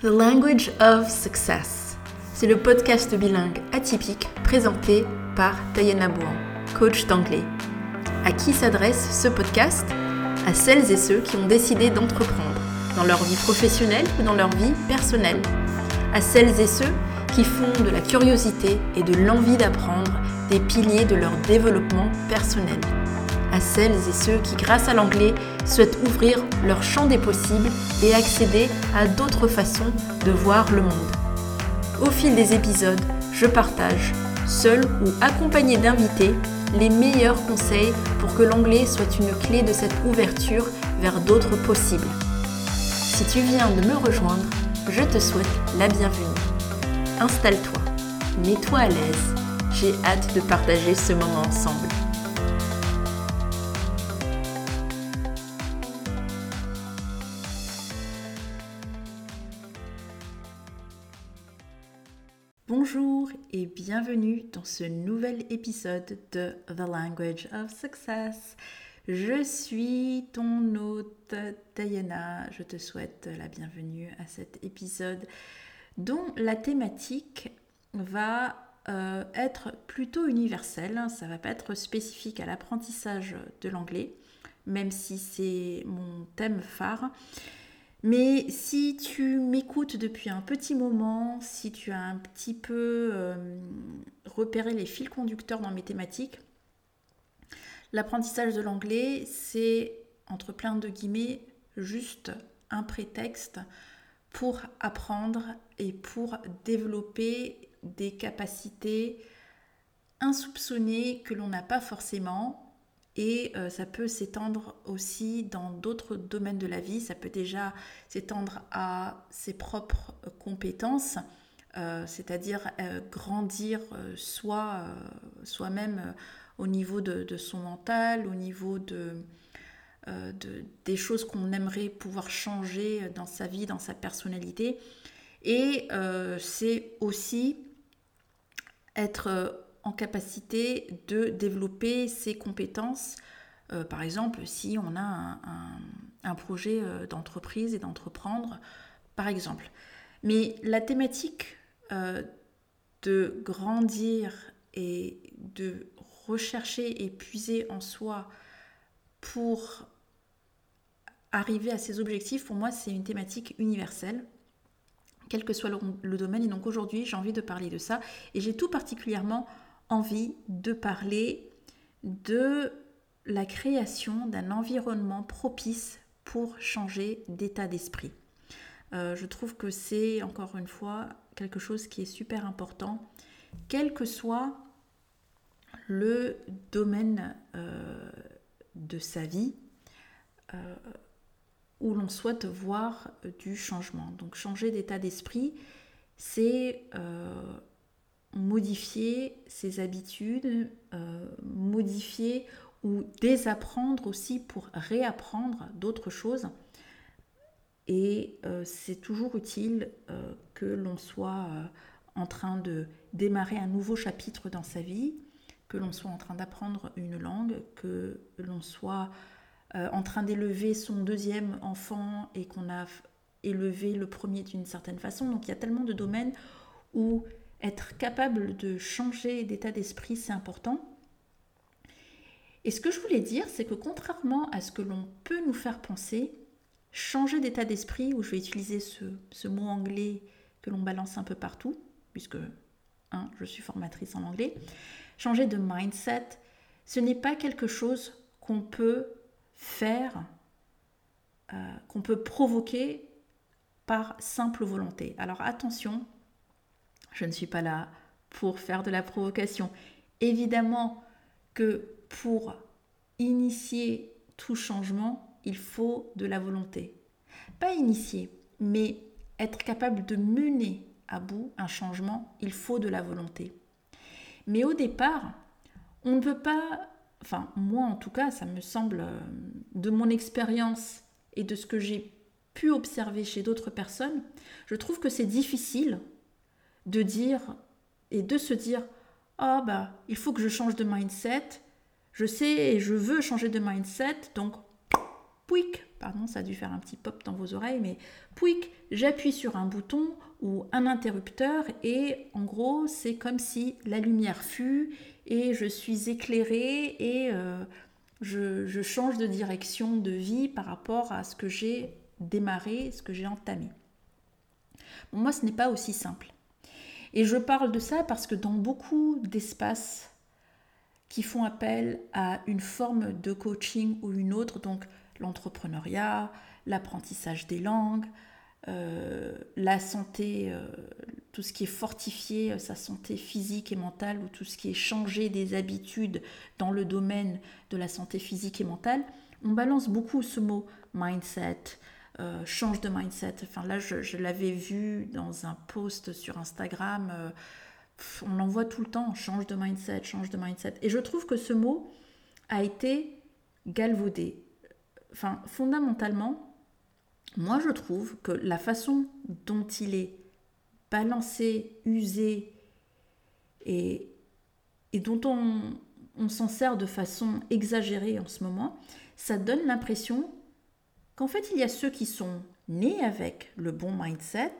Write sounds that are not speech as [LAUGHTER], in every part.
The Language of Success. C'est le podcast bilingue atypique présenté par Diana Bouan, coach d'anglais. À qui s'adresse ce podcast? À celles et ceux qui ont décidé d'entreprendre, dans leur vie professionnelle ou dans leur vie personnelle. À celles et ceux qui font de la curiosité et de l'envie d'apprendre des piliers de leur développement personnel à celles et ceux qui, grâce à l'anglais, souhaitent ouvrir leur champ des possibles et accéder à d'autres façons de voir le monde. Au fil des épisodes, je partage, seul ou accompagné d'invités, les meilleurs conseils pour que l'anglais soit une clé de cette ouverture vers d'autres possibles. Si tu viens de me rejoindre, je te souhaite la bienvenue. Installe-toi, mets-toi à l'aise. J'ai hâte de partager ce moment ensemble. Bienvenue dans ce nouvel épisode de The Language of Success. Je suis ton hôte Diana. Je te souhaite la bienvenue à cet épisode dont la thématique va euh, être plutôt universelle. Ça va pas être spécifique à l'apprentissage de l'anglais, même si c'est mon thème phare. Mais si tu m'écoutes depuis un petit moment, si tu as un petit peu euh, repéré les fils conducteurs dans mes thématiques, l'apprentissage de l'anglais, c'est, entre plein de guillemets, juste un prétexte pour apprendre et pour développer des capacités insoupçonnées que l'on n'a pas forcément et euh, ça peut s'étendre aussi dans d'autres domaines de la vie. Ça peut déjà s'étendre à ses propres compétences, euh, c'est-à-dire euh, grandir soi, soi-même au niveau de, son mental, au niveau de, des choses qu'on aimerait pouvoir changer dans sa vie, dans sa personnalité. Et c'est aussi être en capacité de développer ses compétences. Euh, par exemple, si on a un, projet euh, d'entreprise et d'entreprendre, par exemple. Mais la thématique euh, de grandir et de rechercher et puiser en soi pour arriver à ses objectifs, pour moi, c'est une thématique universelle quel que soit le, le domaine. Et donc aujourd'hui, j'ai envie de parler de ça. Et j'ai tout particulièrement envie de parler de la création d'un environnement propice pour changer d'état d'esprit. Euh, je trouve que c'est encore une fois quelque chose qui est super important, quel que soit le domaine euh, de sa vie euh, où l'on souhaite voir du changement. Donc changer d'état d'esprit, c'est modifier ses habitudes, euh, modifier ou désapprendre aussi pour réapprendre d'autres choses. Et euh, c'est toujours utile euh, que l'on soit en train de démarrer un nouveau chapitre dans sa vie, que l'on soit en train d'apprendre une langue, que l'on soit en train d'élever son deuxième enfant et qu'on a élevé le premier d'une certaine façon. Donc il y a tellement de domaines où être capable de changer d'état d'esprit, c'est important. Et ce que je voulais dire, c'est que contrairement à ce que l'on peut nous faire penser, changer d'état d'esprit, où je vais utiliser ce, mot anglais que l'on balance un peu partout, puisque hein, je suis formatrice en anglais, changer de mindset, ce n'est pas quelque chose qu'on peut faire, euh, qu'on peut provoquer par simple volonté. Alors attention, je ne suis pas là pour faire de la provocation. Évidemment que pour initier tout changement, il faut de la volonté. Pas initier, mais être capable de mener à bout un changement, il faut de la volonté. Mais au départ, on ne peut pas, enfin moi en tout cas, ça me semble euh, de mon expérience et de ce que j'ai pu observer chez d'autres personnes, je trouve que c'est difficile de dire et de se dire ah bah il faut que je change de mindset, je sais et je veux changer de mindset, donc pouic, pardon, ça a dû faire un petit pop dans vos oreilles, mais pouic, j'appuie sur un bouton ou un interrupteur et en gros, c'est comme si la lumière fut et je suis éclairée et euh, je, change de direction de vie par rapport à ce que j'ai démarré, ce que j'ai entamé. moi, ce n'est pas aussi simple. Et je parle de ça parce que dans beaucoup d'espaces qui font appel à une forme de coaching ou une autre, donc l'entrepreneuriat, l'apprentissage des langues, euh, la santé, euh, tout ce qui est fortifier euh, sa santé physique et mentale, ou tout ce qui est changer des habitudes dans le domaine de la santé physique et mentale, on balance beaucoup ce mot mindset, change de mindset. Enfin là, je, l'avais vu dans un post sur Instagram. on en voit tout le temps, change de mindset, change de mindset. Et je trouve que ce mot a été galvaudé. Enfin, fondamentalement, moi, je trouve que la façon dont il est balancé, usé et, dont on, s'en sert de façon exagérée en ce moment, ça donne l'impression qu'en fait, il y a ceux qui sont nés avec le bon mindset,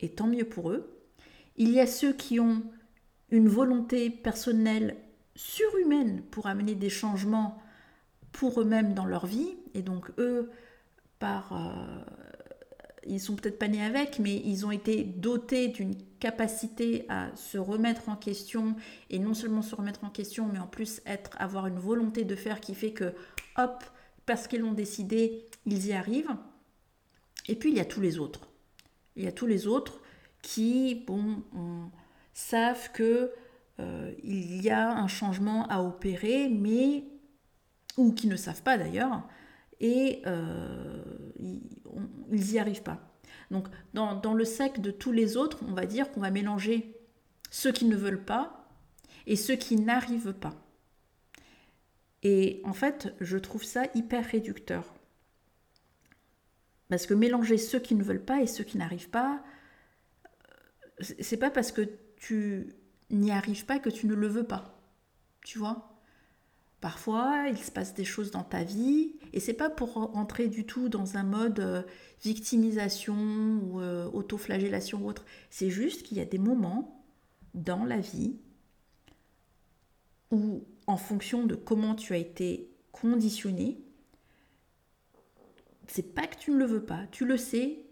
et tant mieux pour eux. Il y a ceux qui ont une volonté personnelle surhumaine pour amener des changements pour eux-mêmes dans leur vie, et donc eux, par... Euh, ils sont peut-être pas nés avec, mais ils ont été dotés d'une capacité à se remettre en question, et non seulement se remettre en question, mais en plus être, avoir une volonté de faire qui fait que, hop, parce qu'ils l'ont décidé, ils y arrivent. Et puis il y a tous les autres. Il y a tous les autres qui, bon, savent que euh, il y a un changement à opérer, mais ou qui ne savent pas d'ailleurs, et euh, ils n'y arrivent pas. Donc dans, le sac de tous les autres, on va dire qu'on va mélanger ceux qui ne veulent pas et ceux qui n'arrivent pas. Et en fait, je trouve ça hyper réducteur. Parce que mélanger ceux qui ne veulent pas et ceux qui n'arrivent pas, c'est pas parce que tu n'y arrives pas que tu ne le veux pas. Tu vois? Parfois, il se passe des choses dans ta vie et c'est pas pour rentrer du tout dans un mode euh, victimisation ou euh, autoflagellation ou autre. C'est juste qu'il y a des moments dans la vie où, en fonction de comment tu as été conditionné, c'est pas que tu ne le veux pas, tu le sais,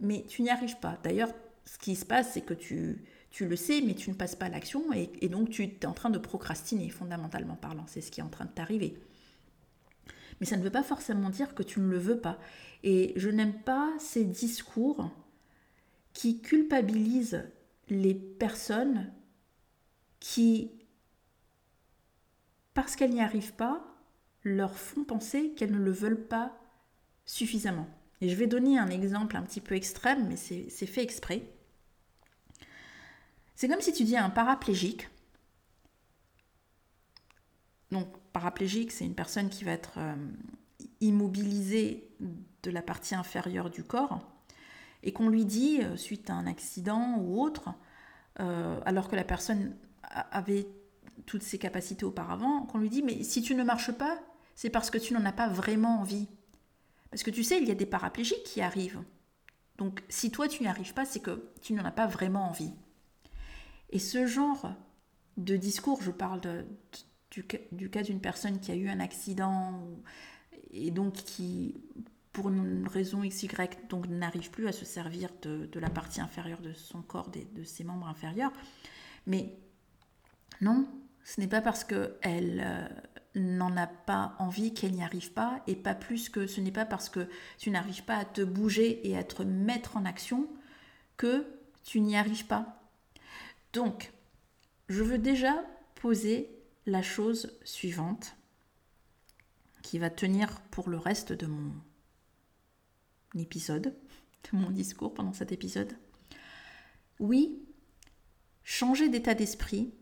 mais tu n'y arrives pas. D'ailleurs, ce qui se passe, c'est que tu, tu le sais, mais tu ne passes pas à l'action et, donc tu es en train de procrastiner, fondamentalement parlant. C'est ce qui est en train de t'arriver. Mais ça ne veut pas forcément dire que tu ne le veux pas. Et je n'aime pas ces discours qui culpabilisent les personnes qui, parce qu'elles n'y arrivent pas, leur font penser qu'elles ne le veulent pas suffisamment. Et je vais donner un exemple un petit peu extrême, mais c'est fait exprès. C'est comme si tu dis à un paraplégique, donc paraplégique, c'est une personne qui va être euh, immobilisée de la partie inférieure du corps, et qu'on lui dit, euh, suite à un accident ou autre, euh, alors que la personne avait toutes ses capacités auparavant, qu'on lui dit, mais si tu ne marches pas, c'est parce que tu n'en as pas vraiment envie. Parce que tu sais, il y a des paraplégiques qui arrivent. Donc si toi tu n'y arrives pas, c'est que tu n'en as pas vraiment envie. Et ce genre de discours, je parle du, cas d'une personne qui a eu un accident et donc qui, pour une raison XY, donc n'arrive plus à se servir de, la partie inférieure de son corps, de ses membres inférieurs. Mais non, ce n'est pas parce qu'elle euh, n'en a pas envie qu'elle n'y arrive pas, et pas plus que ce n'est pas parce que tu n'arrives pas à te bouger et à te mettre en action que tu n'y arrives pas. Donc, je veux déjà poser la chose suivante qui va tenir pour le reste de mon épisode, de mon discours pendant cet épisode. Oui, changer d'état d'esprit,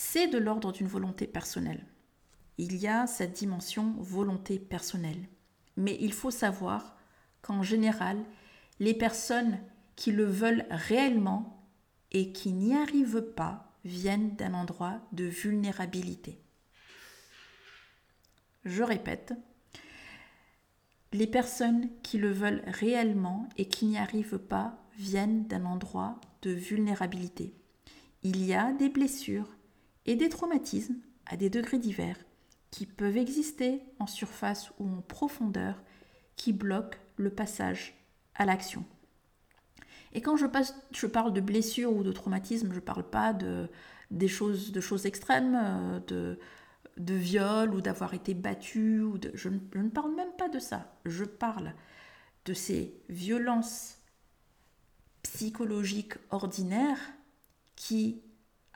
c'est de l'ordre d'une volonté personnelle. Il y a cette dimension volonté personnelle. Mais il faut savoir qu'en général, les personnes qui le veulent réellement et qui n'y arrivent pas viennent d'un endroit de vulnérabilité. Je répète, les personnes qui le veulent réellement et qui n'y arrivent pas viennent d'un endroit de vulnérabilité. Il y a des blessures et des traumatismes à des degrés divers qui peuvent exister en surface ou en profondeur qui bloquent le passage à l'action. Et quand je, parle de blessures ou de traumatisme, je ne parle pas de, choses, extrêmes, euh, de, viol ou d'avoir été battu. Je ne parle même pas de ça. Je parle de ces violences psychologiques ordinaires qui,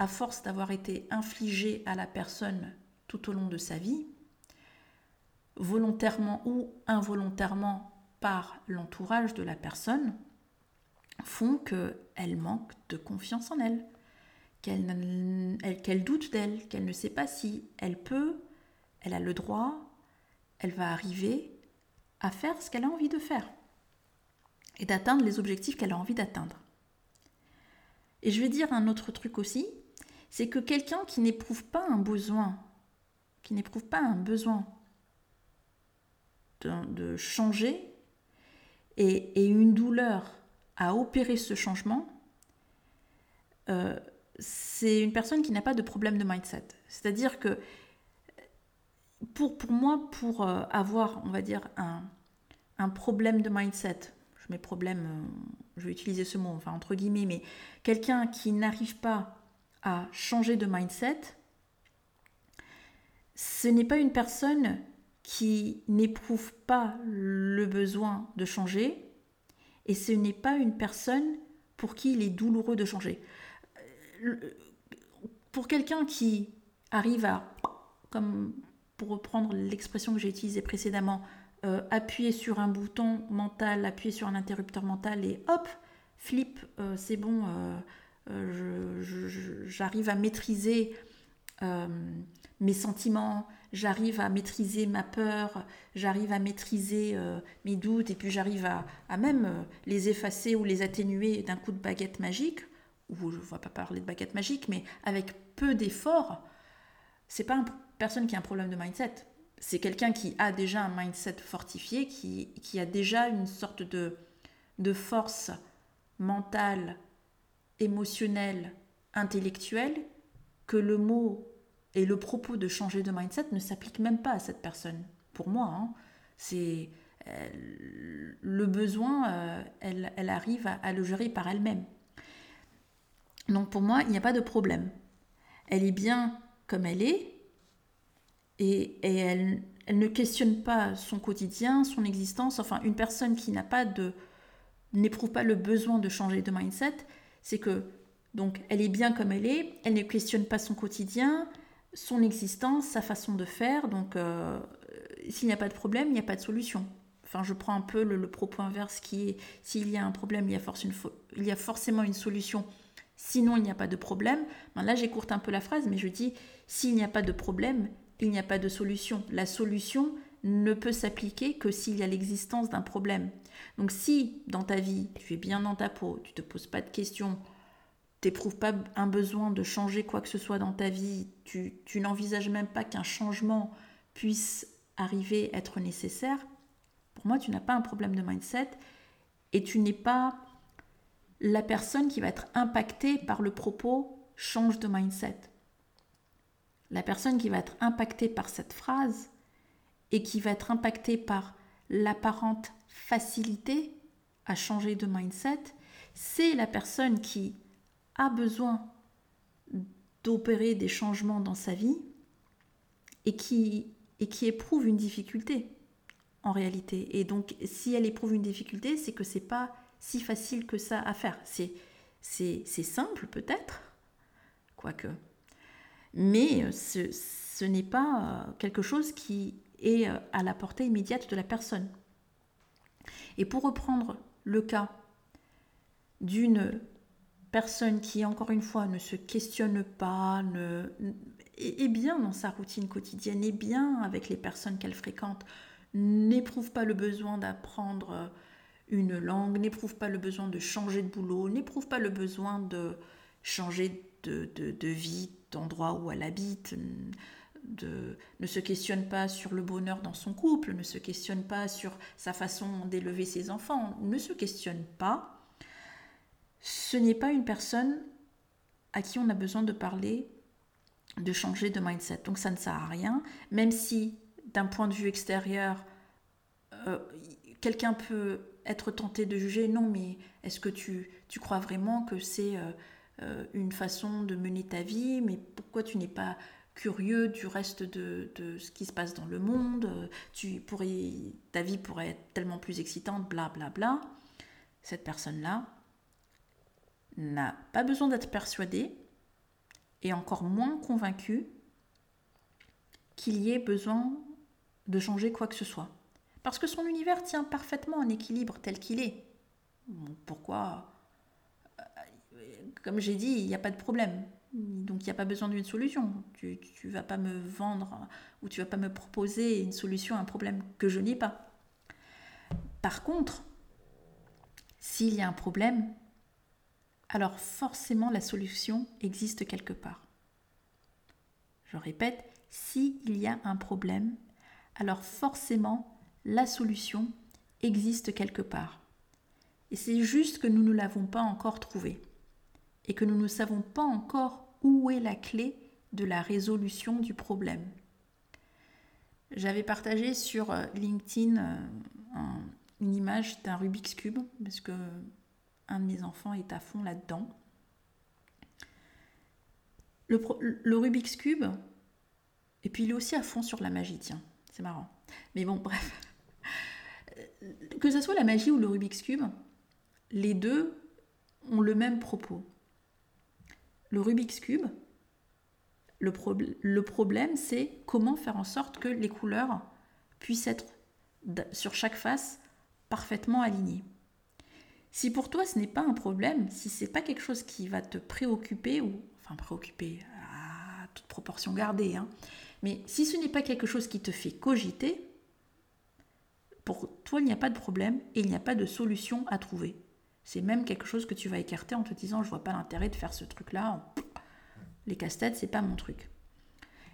à force d'avoir été infligées à la personne tout au long de sa vie, volontairement ou involontairement par l'entourage de la personne, font qu'elle manque de confiance en elle, qu'elle doute d'elle, qu'elle ne sait pas si elle peut, elle a le droit, elle va arriver à faire ce qu'elle a envie de faire et d'atteindre les objectifs qu'elle a envie d'atteindre. Et je vais dire un autre truc aussi, c'est que quelqu'un qui n'éprouve pas un besoin, qui n'éprouve pas un besoin de, changer et, une douleur à opérer ce changement, euh, c'est une personne qui n'a pas de problème de mindset. C'est-à-dire que pour, moi, pour euh, avoir, on va dire, un, un problème de mindset, je mets problème, euh, je vais utiliser ce mot, enfin entre guillemets, mais quelqu'un qui n'arrive pas à changer de mindset, ce n'est pas une personne qui n'éprouve pas le besoin de changer et ce n'est pas une personne pour qui il est douloureux de changer. Pour quelqu'un qui arrive à, comme pour reprendre l'expression que j'ai utilisée précédemment, euh, appuyer sur un bouton mental, appuyer sur un interrupteur mental et hop, flip, euh, c'est bon, euh, j'arrive à maîtriser mes sentiments, j'arrive à maîtriser ma peur, j'arrive à maîtriser mes doutes et puis j'arrive à, à, même les effacer ou les atténuer d'un coup de baguette magique ou je ne vais pas parler de baguette magique, mais avec peu d'efforts, c'est pas une personne qui a un problème de mindset. C'est quelqu'un qui a déjà un mindset fortifié, qui, qui a déjà une sorte de, de force mentale, émotionnelle, intellectuelle, que le mot et le propos de changer de mindset ne s'applique même pas à cette personne. Pour moi, hein, c'est le besoin, euh, elle, elle, arrive à le gérer par elle-même. Donc pour moi, il n'y a pas de problème. Elle est bien comme elle est et, elle, ne questionne pas son quotidien, son existence. Enfin, une personne qui n'a pas de n'éprouve pas le besoin de changer de mindset, c'est que donc elle est bien comme elle est, elle ne questionne pas son quotidien, son existence, sa façon de faire. Donc euh, s'il n'y a pas de problème, il n'y a pas de solution. Enfin, je prends un peu le, propos inverse qui est s'il y a un problème, il y a, forcément une solution sinon il n'y a pas de problème. là, j'écourte un peu la phrase, mais je dis, s'il n'y a pas de problème, il n'y a pas de solution. La solution ne peut s'appliquer que s'il y a l'existence d'un problème. Donc si dans ta vie, tu es bien dans ta peau, tu ne te poses pas de questions, tu n'éprouves pas un besoin de changer quoi que ce soit dans ta vie, tu, tu n'envisages même pas qu'un changement puisse arriver, être nécessaire, pour moi, tu n'as pas un problème de mindset et tu n'es pas la personne qui va être impactée par le propos change de mindset. La personne qui va être impactée par cette phrase et qui va être impactée par l'apparente facilité à changer de mindset, c'est la personne qui a besoin d'opérer des changements dans sa vie et qui, et qui éprouve une difficulté en réalité. Et donc, si elle éprouve une difficulté, c'est que c'est pas si facile que ça à faire. C'est, c'est, simple peut-être, quoique. Mais euh, ce, ce n'est pas euh, quelque chose qui est euh, à la portée immédiate de la personne. Et pour reprendre le cas d'une personne qui, encore une fois, ne se questionne pas, est bien dans sa routine quotidienne, est bien avec les personnes qu'elle fréquente, n'éprouve pas le besoin d'apprendre une langue, n'éprouve pas le besoin de changer de boulot, n'éprouve pas le besoin de changer de, vie, d'endroit où elle habite, ne se questionne pas sur le bonheur dans son couple, ne se questionne pas sur sa façon d'élever ses enfants, ne se questionne pas, ce n'est pas une personne à qui on a besoin de parler, de changer de mindset. Donc ça ne sert à rien, même si d'un point de vue extérieur, euh, quelqu'un peut être tenté de juger, non mais est-ce que tu, tu crois vraiment que c'est euh, euh, une façon de mener ta vie, mais pourquoi tu n'es pas curieux du reste de, ce qui se passe dans le monde, tu pourrais, ta vie pourrait être tellement plus excitante, bla bla bla. Cette personne-là n'a pas besoin d'être persuadée et encore moins convaincue qu'il y ait besoin de changer quoi que ce soit. Parce que son univers tient parfaitement en équilibre tel qu'il est. Pourquoi? Comme j'ai dit, il n'y a pas de problème. Donc il n'y a pas besoin d'une solution. Tu ne vas pas me vendre ou tu vas pas me proposer une solution à un problème que je n'ai pas. Par contre, s'il y a un problème, alors forcément la solution existe quelque part. Je répète, s'il y a un problème, alors forcément la solution existe quelque part. Et c'est juste que nous ne l'avons pas encore trouvée et que nous ne savons pas encore où est la clé de la résolution du problème. J'avais partagé sur euh, LinkedIn euh, une image d'un Rubik's Cube, parce que un de mes enfants est à fond là-dedans. Le, le, Rubik's Cube, et puis il est aussi à fond sur la magie, tiens, c'est marrant. Mais bon, [LAUGHS] bref. Que ce soit la magie ou le Rubik's Cube, les deux ont le même propos le Rubik's Cube, le, problème, c'est comment faire en sorte que les couleurs puissent être sur chaque face parfaitement alignées. Si pour toi ce n'est pas un problème, si c'est pas quelque chose qui va te préoccuper, ou enfin préoccuper à toute proportion gardée, hein, mais si ce n'est pas quelque chose qui te fait cogiter, pour toi il n'y a pas de problème et il n'y a pas de solution à trouver. C'est même quelque chose que tu vas écarter en te disant je vois pas l'intérêt de faire ce truc-là. Les casse-têtes, c'est pas mon truc.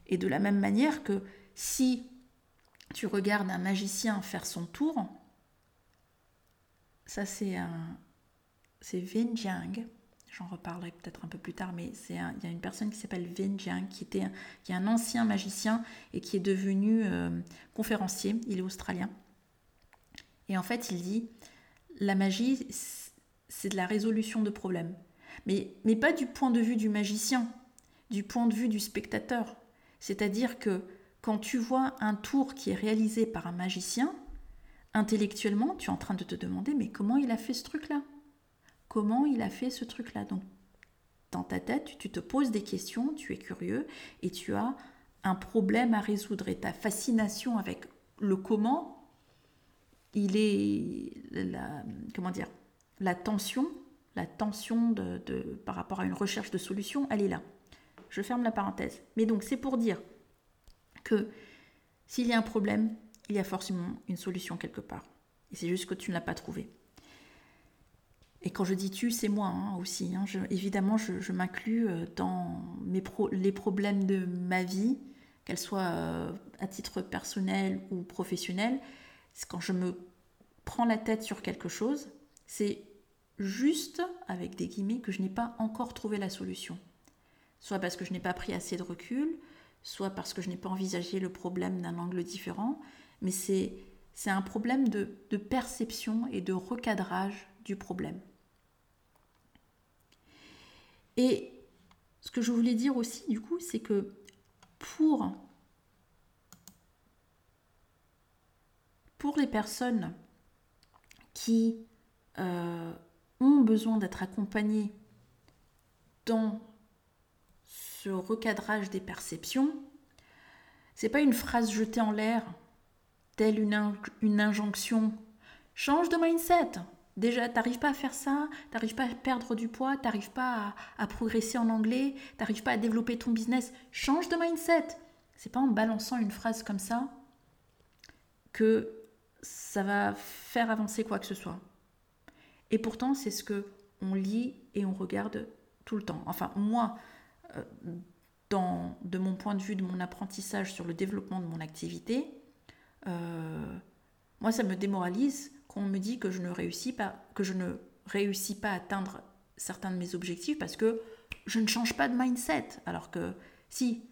Et de la même manière que si tu regardes un magicien faire son tour, ça c'est un c'est Vin Jiang. J'en reparlerai peut-être un peu plus tard, mais c'est il y a une personne qui s'appelle Vin Jiang qui était est un ancien magicien et qui est devenu euh, conférencier. Il est australien. Et en fait, il dit la magie c'est de la résolution de problèmes. Mais, mais pas du point de vue du magicien, du point de vue du spectateur. C'est-à-dire que quand tu vois un tour qui est réalisé par un magicien, intellectuellement, tu es en train de te demander mais comment il a fait ce truc-là? Comment il a fait ce truc-là? Donc, dans ta tête, tu te poses des questions, tu es curieux et tu as un problème à résoudre. Et ta fascination avec le comment, il est la, comment dire la tension, la tension de, par rapport à une recherche de solution, elle est là. Je ferme la parenthèse. Mais donc c'est pour dire que s'il y a un problème, il y a forcément une solution quelque part. Et c'est juste que tu ne l'as pas trouvé. Et quand je dis tu, c'est moi hein, aussi. Hein. évidemment, je, m'inclus euh, dans les problèmes de ma vie, qu'elles soient euh, à titre personnel ou professionnel. Quand je me prends la tête sur quelque chose, c'est juste, avec des guillemets, que je n'ai pas encore trouvé la solution. Soit parce que je n'ai pas pris assez de recul, soit parce que je n'ai pas envisagé le problème d'un angle différent, mais c'est, un problème de, perception et de recadrage du problème. Et ce que je voulais dire aussi, du coup, c'est que pour, pour les personnes qui euh, ont besoin d'être accompagnés dans ce recadrage des perceptions, c'est pas une phrase jetée en l'air, telle une, une injonction. Change de mindset. Déjà, t'arrives pas à faire ça, t'arrives pas à perdre du poids, t'arrives pas à, à, progresser en anglais, t'arrives pas à développer ton business. Change de mindset. C'est pas en balançant une phrase comme ça que ça va faire avancer quoi que ce soit. Et pourtant, c'est ce que on lit et on regarde tout le temps. Enfin, moi, euh, de mon point de vue, de mon apprentissage sur le développement de mon activité, euh, moi, ça me démoralise quand on me dit que je ne réussis pas, que je ne réussis pas à atteindre certains de mes objectifs parce que je ne change pas de mindset. Alors que si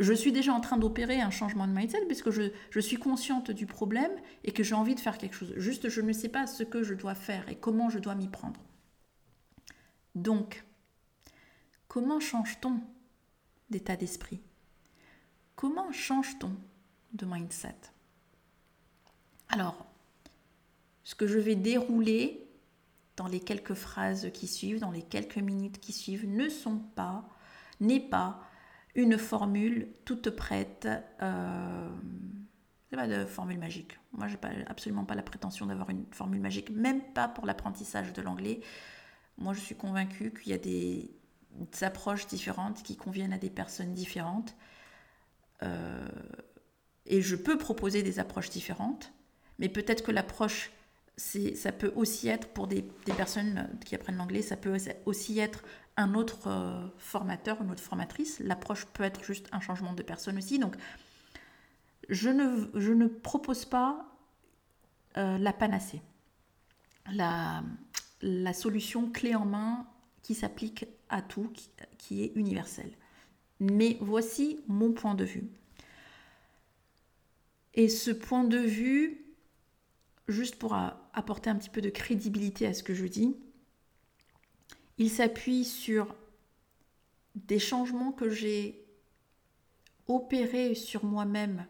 je suis déjà en train d'opérer un changement de mindset puisque je, je, suis consciente du problème et que j'ai envie de faire quelque chose. Juste, je ne sais pas ce que je dois faire et comment je dois m'y prendre. Donc, comment change-t-on d'état d'esprit? Comment change-t-on de mindset? Alors, ce que je vais dérouler dans les quelques phrases qui suivent, dans les quelques minutes qui suivent, ne sont pas, n'est pas une formule toute prête. Euh, c'est pas de formule magique. Moi, j'ai pas, absolument pas la prétention d'avoir une formule magique, même pas pour l'apprentissage de l'anglais. Moi, je suis convaincue qu'il y a des, approches différentes qui conviennent à des personnes différentes. Euh, et je peux proposer des approches différentes, mais peut-être que l'approche, ça peut aussi être pour des, des personnes qui apprennent l'anglais, ça peut aussi être un autre euh, formateur, une autre formatrice. L'approche peut être juste un changement de personne aussi. Donc, je ne, je ne propose pas euh, la panacée, la, la, solution clé en main qui s'applique à tout, qui, qui est universelle. Mais voici mon point de vue. Et ce point de vue, juste pour apporter un petit peu de crédibilité à ce que je dis, il s'appuie sur des changements que j'ai opérés sur moi-même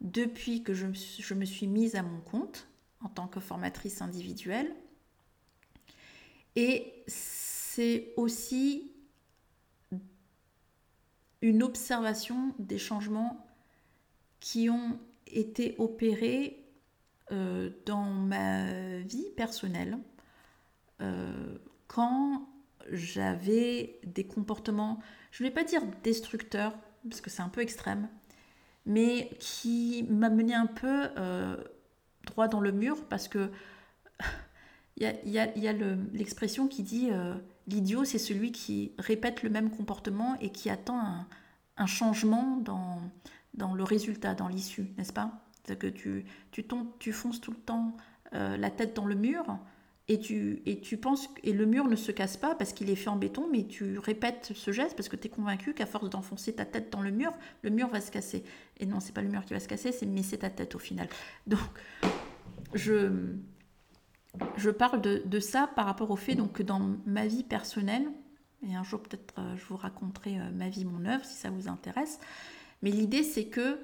depuis que je, me suis mise à mon compte en tant que formatrice individuelle. Et c'est aussi une observation des changements qui ont été opérés euh, dans ma vie personnelle euh, quand j'avais des comportements, je ne vais pas dire destructeurs, parce que c'est un peu extrême, mais qui m'amenaient un peu euh, droit dans le mur, parce que [LAUGHS] il y a, l'expression qui dit euh, l'idiot, c'est celui qui répète le même comportement et qui attend un, changement dans, le résultat, dans l'issue, n'est-ce pas? C'est que tu fonces tout le temps euh, la tête dans le mur et tu, et tu penses, et le mur ne se casse pas parce qu'il est fait en béton, mais tu répètes ce geste parce que tu es convaincu qu'à force d'enfoncer ta tête dans le mur, le mur va se casser. Et non, c'est pas le mur qui va se casser, c'est mais c'est ta tête au final. Donc, je, je parle de, de, ça par rapport au fait donc, que dans ma vie personnelle, et un jour peut-être euh, je vous raconterai euh, ma vie, mon œuvre si ça vous intéresse, mais l'idée c'est que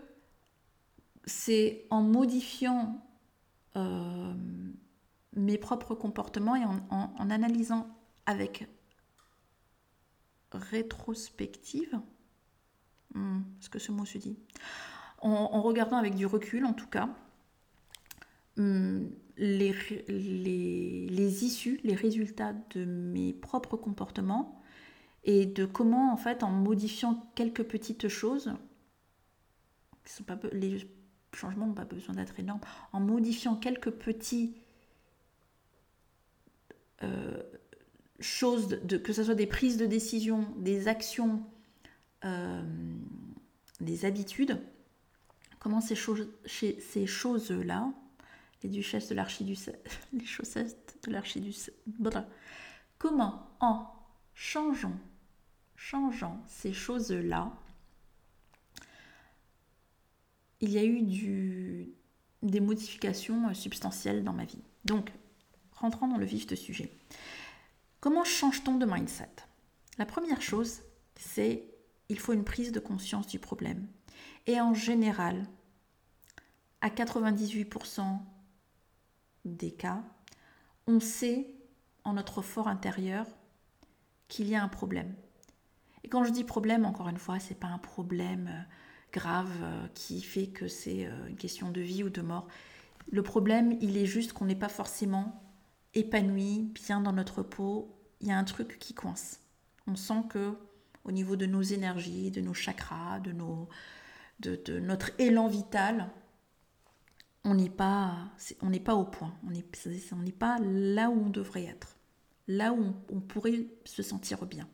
c'est en modifiant euh, mes propres comportements et en, analysant avec rétrospective, hmm, est-ce que ce mot se dit en, regardant avec du recul en tout cas, hmm, les, les, les, issues, les résultats de mes propres comportements et de comment en fait en modifiant quelques petites choses, qui sont pas, les changements n'ont pas besoin d'être énormes, en modifiant quelques petits euh, choses, de, que ce soit des prises de décision, des actions, euh, des habitudes, comment ces, choses, ces choses-là, les duchesses de l'archiduchesse, [LAUGHS] les chaussettes de l'archiduchesse, comment en changeant, changeant ces choses-là, il y a eu des modifications substantielles dans ma vie. Donc, rentrons dans le vif de sujet. Comment change-t-on de mindset? La première chose, c'est il faut une prise de conscience du problème. Et en général, à 98% des cas, on sait en notre fort intérieur qu'il y a un problème. Et quand je dis problème, encore une fois, c'est pas un problème euh, grave euh, qui fait que c'est euh, une question de vie ou de mort. Le problème, il est juste qu'on n'est pas forcément épanoui, bien dans notre peau, il y a un truc qui coince. On sent que au niveau de nos énergies, de nos chakras, de, nos, de, notre élan vital, on n'est pas, on n'est pas au point. On n'est pas là où on devrait être, là où on, pourrait se sentir bien.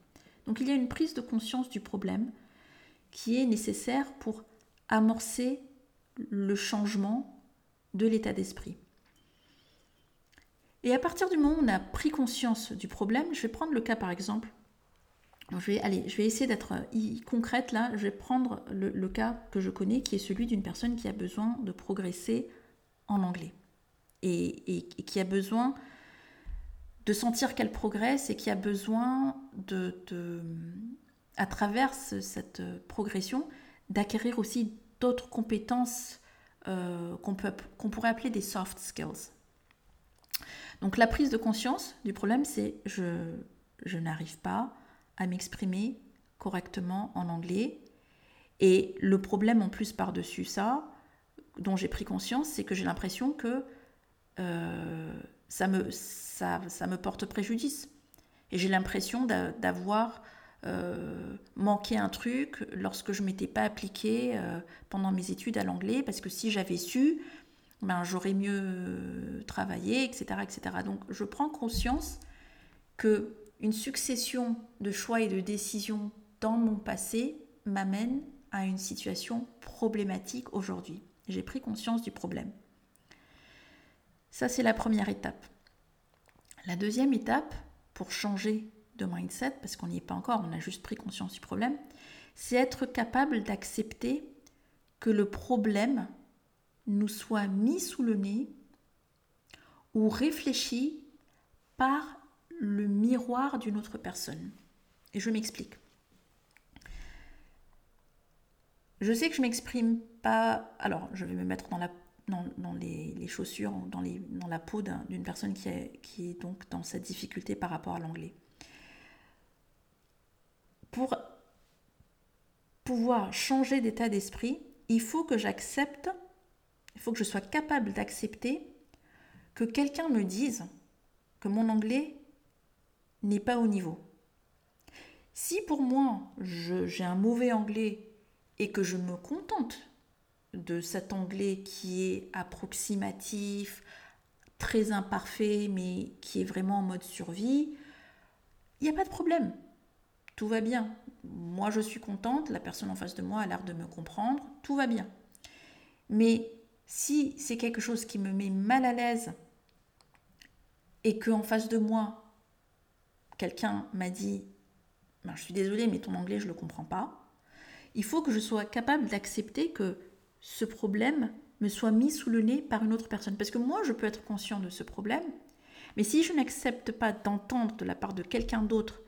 Donc il y a une prise de conscience du problème qui est nécessaire pour amorcer le changement de l'état d'esprit. Et à partir du moment où on a pris conscience du problème, je vais prendre le cas par exemple. Je vais, je vais essayer d'être concrète là. Je vais prendre le, cas que je connais qui est celui d'une personne qui a besoin de progresser en anglais et, qui a besoin de sentir qu'elle progresse et qui a besoin de, à travers cette progression, d'acquérir aussi d'autres compétences euh, qu'on pourrait appeler des soft skills. Donc la prise de conscience du problème, c'est je, je n'arrive pas à m'exprimer correctement en anglais. Et le problème en plus par-dessus ça, dont j'ai pris conscience, c'est que j'ai l'impression que euh, ça, me, ça, ça, me porte préjudice. Et j'ai l'impression d'avoir euh, manqué un truc lorsque je m'étais pas appliqué euh, pendant mes études à l'anglais, parce que si j'avais su, ben, j'aurais mieux travaillé, etc., etc. Donc je prends conscience que une succession de choix et de décisions dans mon passé m'amène à une situation problématique aujourd'hui. J'ai pris conscience du problème. Ça, c'est la première étape. La deuxième étape, pour changer de mindset, parce qu'on n'y est pas encore, on a juste pris conscience du problème, c'est être capable d'accepter que le problème nous soit mis sous le nez ou réfléchi par le miroir d'une autre personne. Et je m'explique. Je sais que je m'exprime pas. Alors, je vais me mettre dans, les, chaussures, dans, la peau d'une personne qui est, donc dans cette difficulté par rapport à l'anglais. Pour pouvoir changer d'état d'esprit, il faut que j'accepte il faut que je sois capable d'accepter que quelqu'un me dise que mon anglais n'est pas au niveau. Si pour moi j'ai un mauvais anglais et que je me contente de cet anglais qui est approximatif, très imparfait, mais qui est vraiment en mode survie, il n'y a pas de problème. Tout va bien. Moi, je suis contente, la personne en face de moi a l'air de me comprendre, tout va bien. Mais si c'est quelque chose qui me met mal à l'aise et que en face de moi, quelqu'un m'a dit ben, Je suis désolée, mais ton anglais, je ne le comprends pas, il faut que je sois capable d'accepter que ce problème me soit mis sous le nez par une autre personne. Parce que moi, je peux être conscient de ce problème, mais si je n'accepte pas d'entendre de la part de quelqu'un d'autre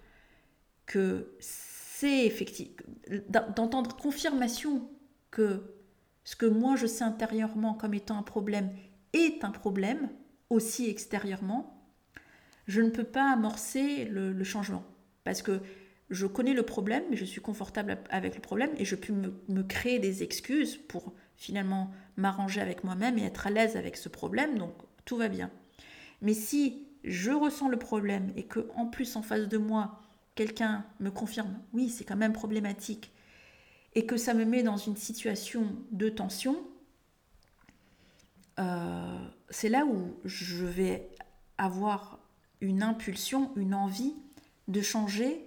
que c'est effectif, d'entendre confirmation que ce que moi je sais intérieurement comme étant un problème est un problème aussi extérieurement, je ne peux pas amorcer le, changement. Parce que je connais le problème, mais je suis confortable avec le problème et je peux me, créer des excuses pour finalement m'arranger avec moi-même et être à l'aise avec ce problème, donc tout va bien. Mais si je ressens le problème et que en plus en face de moi, quelqu'un me confirme, oui, c'est quand même problématique, et que ça me met dans une situation de tension, euh, c'est là où je vais avoir une impulsion, une envie de changer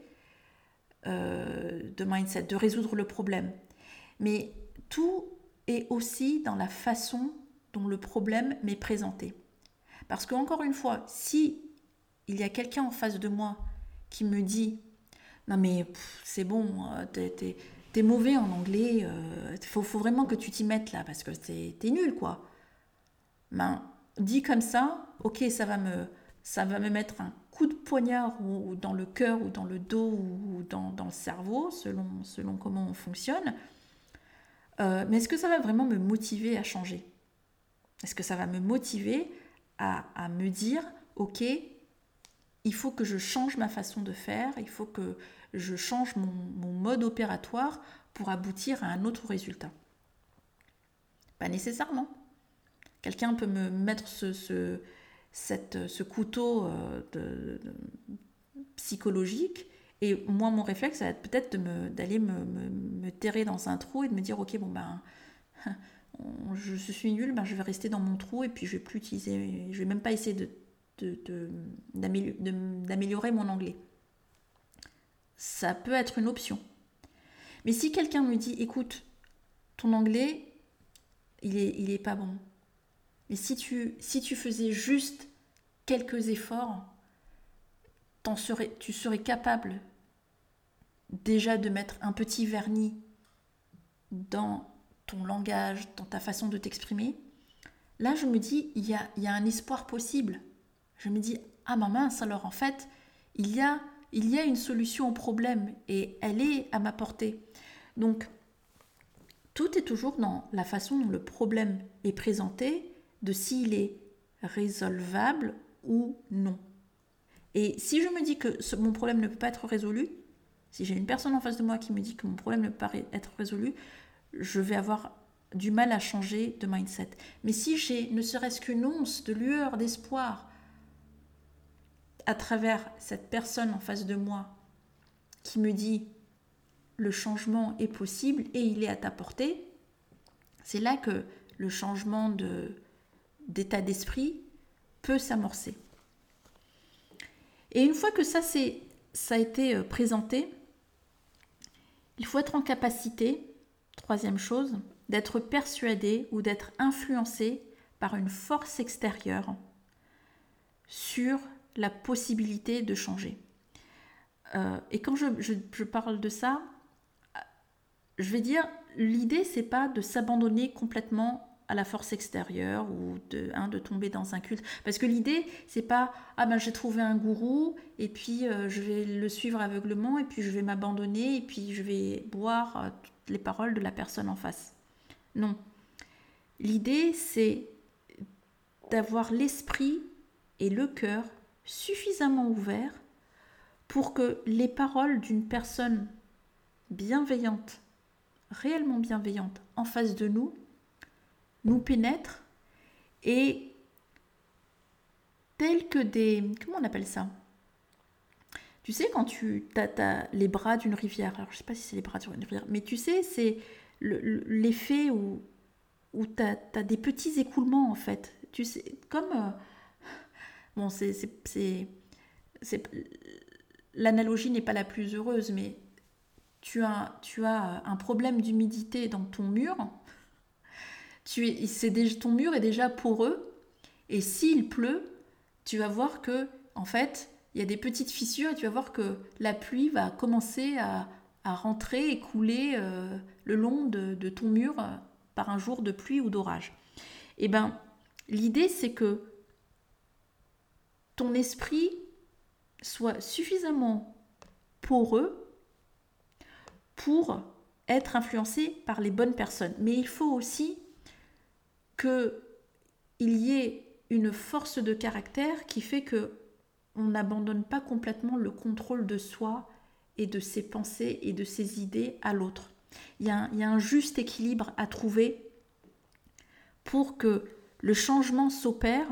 euh, de mindset, de résoudre le problème. Mais tout est aussi dans la façon dont le problème m'est présenté. Parce que encore une fois, si il y a quelqu'un en face de moi qui me dit non mais c'est bon, euh, t'es mauvais en anglais, il euh, faut, vraiment que tu t'y mettes là parce que t'es nul quoi. Ben, dit comme ça, ok, ça va me, ça va me mettre un coup de poignard ou, dans le cœur ou dans le dos ou dans, le cerveau, selon, selon comment on fonctionne. Euh, mais est-ce que ça va vraiment me motiver à changer? Est-ce que ça va me motiver à, à me dire, ok, il faut que je change ma façon de faire, il faut que je change mon, mode opératoire pour aboutir à un autre résultat. Pas nécessairement. Quelqu'un peut me mettre ce, ce, couteau euh, de, psychologique et moi, mon réflexe, ça va être peut-être d'aller me, me, terrer dans un trou et de me dire, ok, bon ben, [LAUGHS] je suis nul, ben, je vais rester dans mon trou et puis je vais plus utiliser, je vais même pas essayer de, d'améliorer mon anglais ça peut être une option. Mais si quelqu'un me dit, écoute, ton anglais, il est, il est pas bon. Mais si tu, si tu faisais juste quelques efforts, serais, tu serais capable déjà de mettre un petit vernis dans ton langage, dans ta façon de t'exprimer. Là, je me dis, il y a, il y a un espoir possible. Je me dis, ah ma mince, alors en fait, il y a, il y a une solution au problème et elle est à ma portée. Donc, tout est toujours dans la façon dont le problème est présenté, de s'il est résolvable ou non. Et si je me dis que mon problème ne peut pas être résolu, si j'ai une personne en face de moi qui me dit que mon problème ne peut pas être résolu, je vais avoir du mal à changer de mindset. Mais si j'ai ne serait-ce qu'une once de lueur d'espoir à travers cette personne en face de moi qui me dit le changement est possible et il est à ta portée, c'est là que le changement de, d'état d'esprit peut s'amorcer. Et une fois que ça, ça a été euh, présenté, il faut être en capacité, troisième chose, d'être persuadé ou d'être influencé par une force extérieure sur la possibilité de changer. Euh, et quand je, parle de ça, je vais dire, l'idée, c'est pas de s'abandonner complètement à la force extérieure ou de, hein, de tomber dans un culte. Parce que l'idée, c'est pas ah ben j'ai trouvé un gourou et puis euh, je vais le suivre aveuglement et puis je vais m'abandonner et puis je vais boire euh, toutes les paroles de la personne en face. Non. L'idée, c'est d'avoir l'esprit et le cœur suffisamment ouverts pour que les paroles d'une personne bienveillante, réellement bienveillante, en face de nous, nous pénètrent et tels que des... Comment on appelle ça? Tu sais, quand tu as, les bras d'une rivière, alors je ne sais pas si c'est les bras d'une rivière, mais tu sais, c'est l'effet où, où tu as, des petits écoulements en fait. Tu sais, comme... Bon, c'est... L'analogie n'est pas la plus heureuse, mais tu as, tu as un problème d'humidité dans ton mur, tu es, ton mur est déjà poreux, et s'il pleut, tu vas voir que, en fait, il y a des petites fissures et tu vas voir que la pluie va commencer à, rentrer et couler euh, le long de, ton mur euh, par un jour de pluie ou d'orage. Eh bien, l'idée, c'est que ton esprit soit suffisamment poreux pour être influencé par les bonnes personnes. Mais il faut aussi qu'il y ait une force de caractère qui fait que on n'abandonne pas complètement le contrôle de soi et de ses pensées et de ses idées à l'autre. Il, il, y a un juste équilibre à trouver pour que le changement s'opère.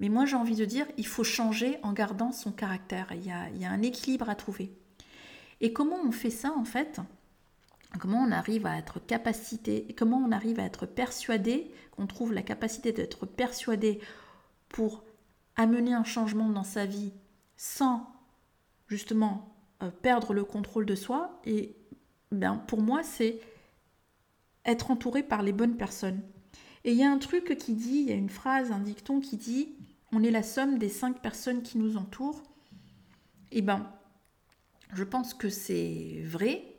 Mais moi j'ai envie de dire, il faut changer en gardant son caractère. Il y a, il y a un équilibre à trouver. Et comment on fait ça en fait? Comment on arrive à être capacité, comment on arrive à être persuadé, qu'on trouve la capacité d'être persuadé pour amener un changement dans sa vie sans justement euh, perdre le contrôle de soi. Et bien, pour moi, c'est être entouré par les bonnes personnes. Et il y a un truc qui dit, il y a une phrase, un dicton qui dit, on est la somme des cinq personnes qui nous entourent. Et ben, je pense que c'est vrai,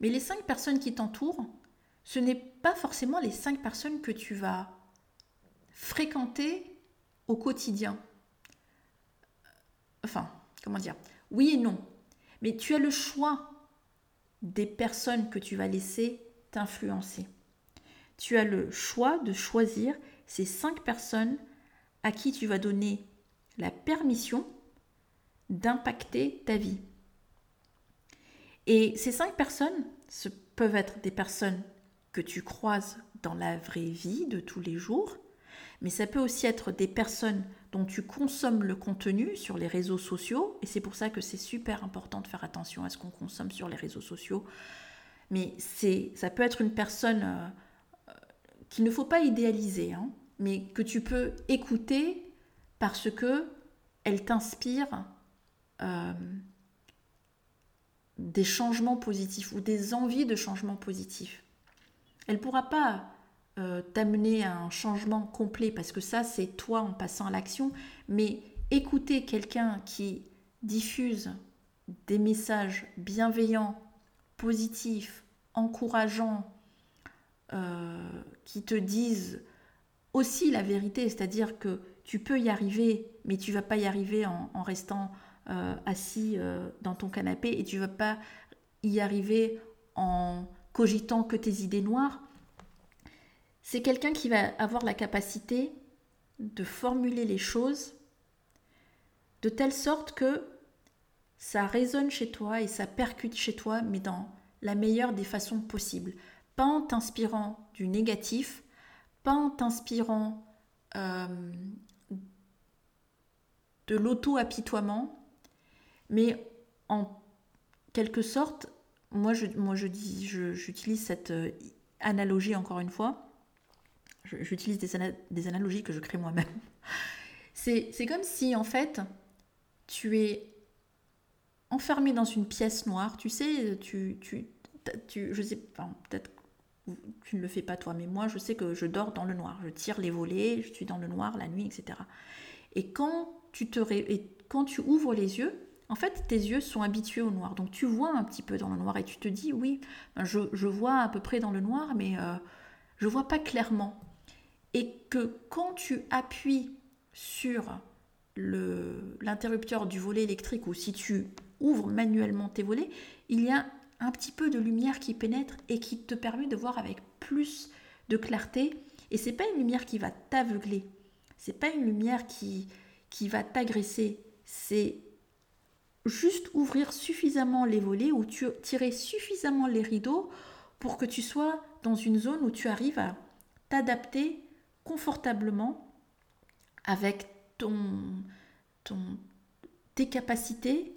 mais les cinq personnes qui t'entourent, ce n'est pas forcément les cinq personnes que tu vas fréquenter au quotidien. Enfin, comment dire? Oui et non. Mais tu as le choix des personnes que tu vas laisser t'influencer. Tu as le choix de choisir ces cinq personnes à qui tu vas donner la permission d'impacter ta vie. Et ces cinq personnes ce peuvent être des personnes que tu croises dans la vraie vie de tous les jours, mais ça peut aussi être des personnes dont tu consommes le contenu sur les réseaux sociaux, et c'est pour ça que c'est super important de faire attention à ce qu'on consomme sur les réseaux sociaux. Mais ça peut être une personne euh, euh, qu'il ne faut pas idéaliser, hein, mais que tu peux écouter parce que elle t'inspire euh, des changements positifs ou des envies de changements positifs. Elle ne pourra pas euh, t'amener à un changement complet parce que ça, c'est toi en passant à l'action. Mais écouter quelqu'un qui diffuse des messages bienveillants, positifs, encourageants, euh, qui te disent aussi la vérité, c'est-à-dire que tu peux y arriver, mais tu vas pas y arriver en, restant euh, assis euh, dans ton canapé et tu vas pas y arriver en cogitant que tes idées noires. C'est quelqu'un qui va avoir la capacité de formuler les choses de telle sorte que ça résonne chez toi et ça percute chez toi, mais dans la meilleure des façons possibles. Pas en t'inspirant du négatif, pas en t'inspirant euh, de l'auto-apitoiement, mais en quelque sorte, moi je, dis, j'utilise cette euh, analogie encore une fois, j'utilise des, analogies que je crée moi-même. [LAUGHS] C'est comme si en fait tu es enfermé dans une pièce noire, tu sais, tu, tu, je sais, peut-être tu ne le fais pas toi, mais moi je sais que je dors dans le noir, je tire les volets, je suis dans le noir la nuit, etc. Et quand tu te et quand tu ouvres les yeux, en fait tes yeux sont habitués au noir, donc tu vois un petit peu dans le noir et tu te dis oui, ben, je, je vois à peu près dans le noir, mais euh, je vois pas clairement. Et que quand tu appuies sur l'interrupteur du volet électrique ou si tu ouvres manuellement tes volets, il y a un petit peu de lumière qui pénètre et qui te permet de voir avec plus de clarté. Et c'est pas une lumière qui va t'aveugler, c'est pas une lumière qui, qui va t'agresser, c'est juste ouvrir suffisamment les volets ou tirer suffisamment les rideaux pour que tu sois dans une zone où tu arrives à t'adapter confortablement avec ton, ton, tes capacités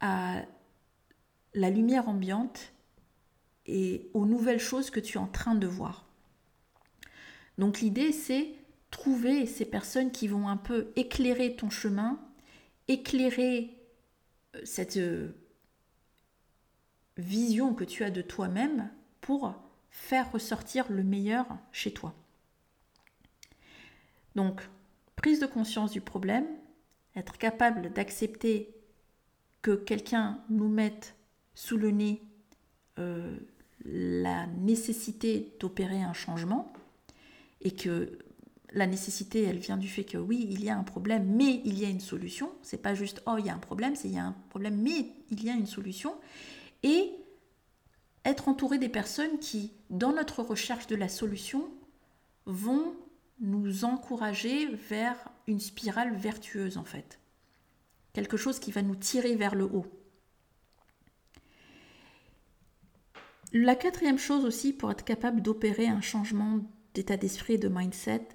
à la lumière ambiante et aux nouvelles choses que tu es en train de voir. Donc l'idée, c'est trouver ces personnes qui vont un peu éclairer ton chemin, éclairer euh, cette euh, vision que tu as de toi-même pour faire ressortir le meilleur chez toi. Donc, prise de conscience du problème, être capable d'accepter que quelqu'un nous mette sous le nez euh, la nécessité d'opérer un changement et que la nécessité, elle vient du fait que oui, il y a un problème, mais il y a une solution. C'est pas juste oh, il y a un problème, c'est il y a un problème, mais il y a une solution. Et être entouré des personnes qui, dans notre recherche de la solution, vont nous encourager vers une spirale vertueuse en fait. Quelque chose qui va nous tirer vers le haut. La quatrième chose aussi pour être capable d'opérer un changement d'état d'esprit et de mindset,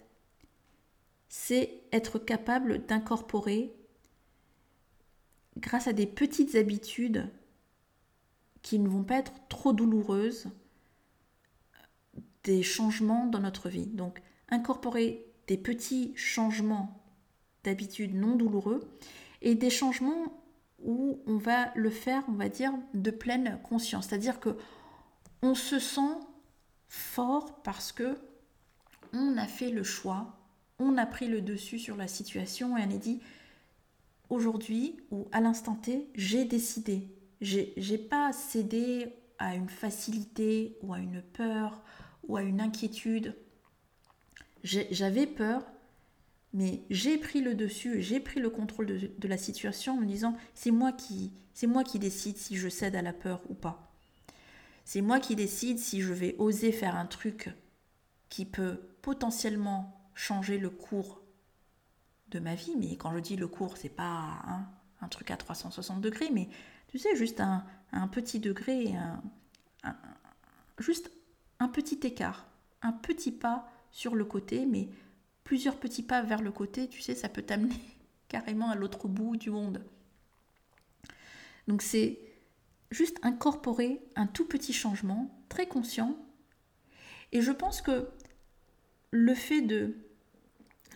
c'est être capable d'incorporer, grâce à des petites habitudes qui ne vont pas être trop douloureuses, des changements dans notre vie. Donc, incorporer des petits changements d'habitudes non douloureux et des changements où on va le faire, on va dire, de pleine conscience. C'est-à-dire que on se sent fort parce que on a fait le choix, on a pris le dessus sur la situation et on a dit aujourd'hui ou à l'instant T, j'ai décidé. J'ai pas cédé à une facilité ou à une peur ou à une inquiétude. J'avais peur, mais j'ai pris le dessus, j'ai pris le contrôle de, la situation en me disant c'est moi c'est moi qui décide si je cède à la peur ou pas. C'est moi qui décide si je vais oser faire un truc qui peut potentiellement changer le cours de ma vie. Mais quand je dis le cours, c'est pas un truc à 360 degrés, mais tu sais, juste un, petit degré, juste un petit écart, un petit pas sur le côté, mais plusieurs petits pas vers le côté, tu sais, ça peut t'amener [LAUGHS] carrément à l'autre bout du monde. Donc c'est juste incorporer un tout petit changement, très conscient. Et je pense que le fait de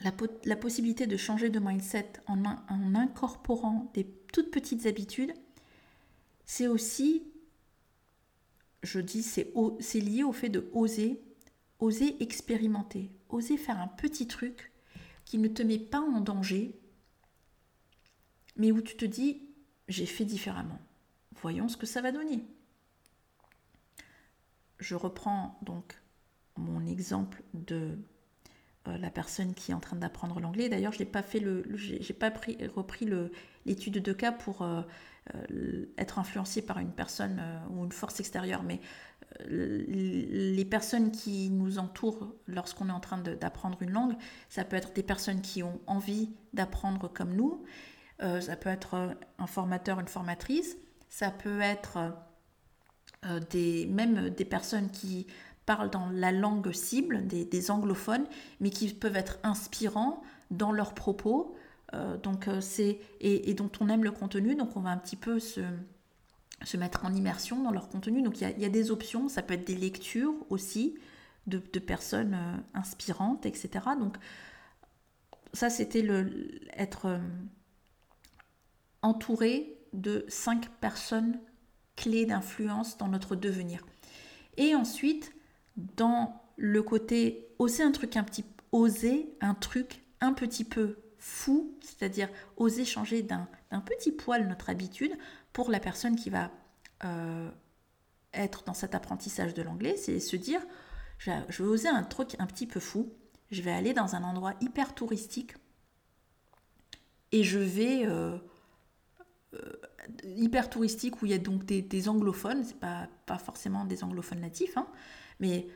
la, possibilité de changer de mindset en, en, incorporant des toutes petites habitudes, c'est aussi, je dis, c'est lié au fait de oser, oser expérimenter, oser faire un petit truc qui ne te met pas en danger, mais où tu te dis, j'ai fait différemment. Voyons ce que ça va donner. Je reprends donc mon exemple de euh, la personne qui est en train d'apprendre l'anglais. D'ailleurs, je n'ai pas repris l'étude de cas pour euh, euh, être influencé par une personne ou une force extérieure, mais les personnes qui nous entourent lorsqu'on est en train d'apprendre une langue, ça peut être des personnes qui ont envie d'apprendre comme nous, ça peut être un formateur, une formatrice, ça peut être des, même des personnes qui parlent dans la langue cible des, anglophones, mais qui peuvent être inspirants dans leurs propos. Euh, donc euh, c'est et, dont on aime le contenu, donc on va un petit peu se, se mettre en immersion dans leur contenu. Donc il y, a, des options, ça peut être des lectures aussi de, personnes euh, inspirantes, etc. Donc ça c'était le être entouré de cinq personnes clés d'influence dans notre devenir. Et ensuite, dans le côté oser un truc un petit oser un truc un petit peu fou, c'est-à-dire oser changer d'un petit poil notre habitude pour la personne qui va euh, être dans cet apprentissage de l'anglais, c'est se dire je vais oser un truc un petit peu fou, je vais aller dans un endroit hyper touristique et je vais euh, hyper touristique où il y a donc des, anglophones, c'est pas, pas forcément des anglophones natifs, hein, mais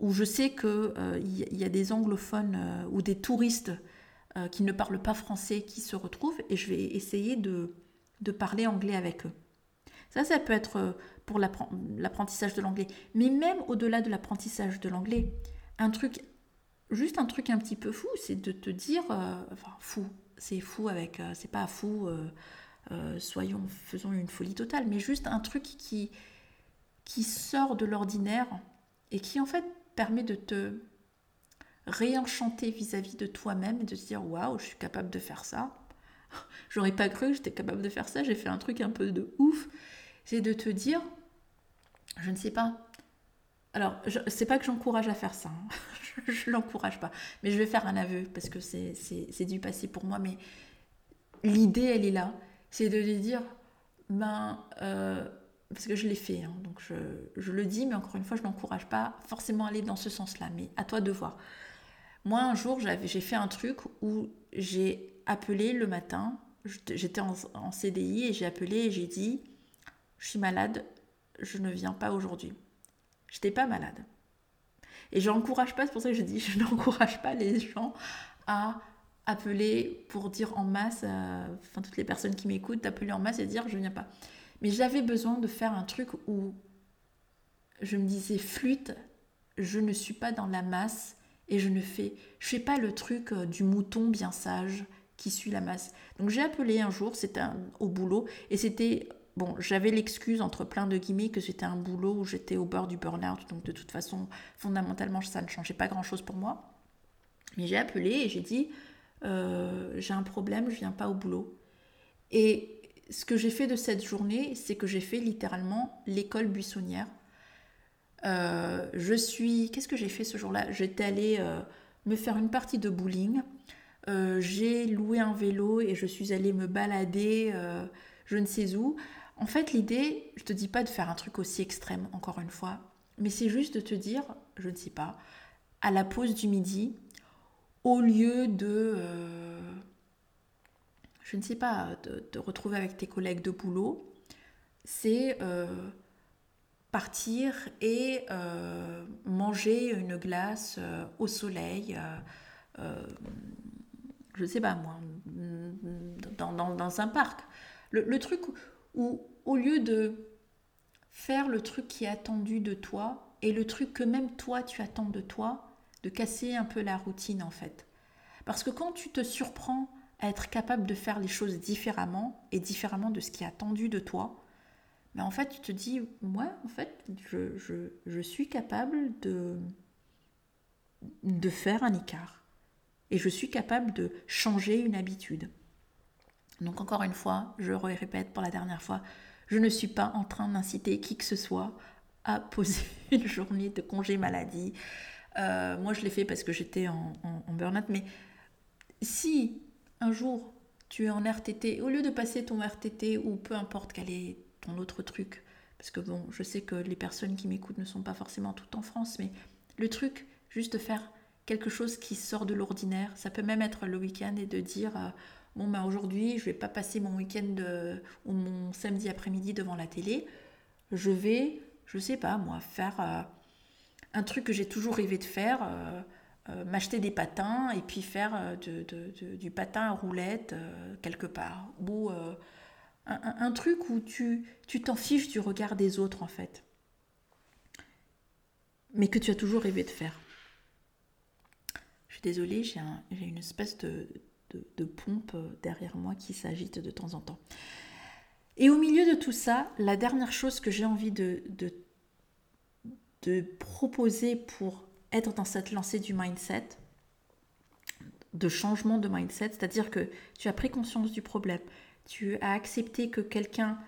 où je sais qu'il euh, y, a des anglophones euh, ou des touristes euh, qui ne parlent pas français qui se retrouvent et je vais essayer de, de parler anglais avec eux. Ça, ça peut être pour l'apprentissage de l'anglais. Mais même au-delà de l'apprentissage de l'anglais, un truc, juste un truc un petit peu fou, c'est de te dire, enfin fou, c'est fou avec, c'est pas fou, soyons, faisons une folie totale, mais juste un truc qui, qui sort de l'ordinaire et qui en fait permet de te réenchanter vis-à-vis de toi-même et de te dire waouh, je suis capable de faire ça. [LAUGHS] J'aurais pas cru que j'étais capable de faire ça, j'ai fait un truc un peu de ouf. C'est de te dire, je ne sais pas. Alors, c'est pas que j'encourage à faire ça, hein. [LAUGHS] je, ne l'encourage pas, mais je vais faire un aveu parce que c'est du passé pour moi, mais l'idée elle est là, c'est de lui dire, ben, euh, parce que je l'ai fait, hein, donc je, le dis, mais encore une fois, je n'encourage pas forcément à aller dans ce sens-là, mais à toi de voir. Moi, un jour, j'ai fait un truc où j'ai appelé le matin, j'étais en, CDI et j'ai appelé et j'ai dit, je suis malade, je ne viens pas aujourd'hui. Je n'étais pas malade. Et je n'encourage pas, c'est pour ça que je dis, je [LAUGHS] n'encourage pas les gens à appeler pour dire en masse, euh, enfin toutes les personnes qui m'écoutent, d'appeler en masse et dire je viens pas. Mais j'avais besoin de faire un truc où je me disais flûte, je ne suis pas dans la masse et je ne fais, je fais pas le truc euh, du mouton bien sage qui suit la masse. Donc j'ai appelé un jour, c'était au boulot et c'était bon, j'avais l'excuse entre plein de guillemets que c'était un boulot où j'étais au bord du burn-out, donc de toute façon, fondamentalement, ça ne changeait pas grand-chose pour moi. Mais j'ai appelé et j'ai dit, euh, j'ai un problème, je viens pas au boulot. Et ce que j'ai fait de cette journée, c'est que j'ai fait littéralement l'école buissonnière. Euh, je suis. Qu'est-ce que j'ai fait ce jour-là? J'étais allée euh, me faire une partie de bowling. J'ai loué un vélo et je suis allée me balader je ne sais où. En fait, l'idée, je te dis pas de faire un truc aussi extrême, encore une fois, mais c'est juste de te dire, je ne sais pas, à la pause du midi, au lieu de je ne sais pas, de, retrouver avec tes collègues de boulot, c'est euh, partir et euh, manger une glace euh, au soleil, je ne sais pas moi, dans, un parc. Le, truc où, au lieu de faire le truc qui est attendu de toi et le truc que même toi tu attends de toi, de casser un peu la routine en fait. Parce que quand tu te surprends à être capable de faire les choses différemment et différemment de ce qui est attendu de toi, mais en fait, tu te dis, moi, en fait, je, je, suis capable de, de faire un écart. Et je suis capable de changer une habitude. Donc encore une fois, je répète pour la dernière fois, Je ne suis pas en train d'inciter qui que ce soit à poser [LAUGHS] une journée de congé maladie. Euh, moi, je l'ai fait parce que j'étais en, burn-out. Mais si un jour tu es en RTT, au lieu de passer ton RTT ou peu importe quel est ton autre truc, parce que bon, je sais que les personnes qui m'écoutent ne sont pas forcément toutes en France, mais le truc, juste de faire quelque chose qui sort de l'ordinaire, ça peut même être le week-end et de dire euh, bon ben aujourd'hui je vais pas passer mon week-end ou mon samedi après-midi devant la télé, je vais, je sais pas moi, faire euh, un truc que j'ai toujours rêvé de faire. Euh, m'acheter des patins et puis faire du patin à roulette quelque part. Ou un, truc où tu t'en fiches du regard des autres en fait, mais que tu as toujours rêvé de faire. Je suis désolée, j'ai une espèce de, pompe derrière moi qui s'agite de temps en temps. Et au milieu de tout ça, la dernière chose que j'ai envie de, de, proposer pour être dans cette lancée du mindset, de changement de mindset, c'est-à-dire que tu as pris conscience du problème, tu as accepté que quelqu'un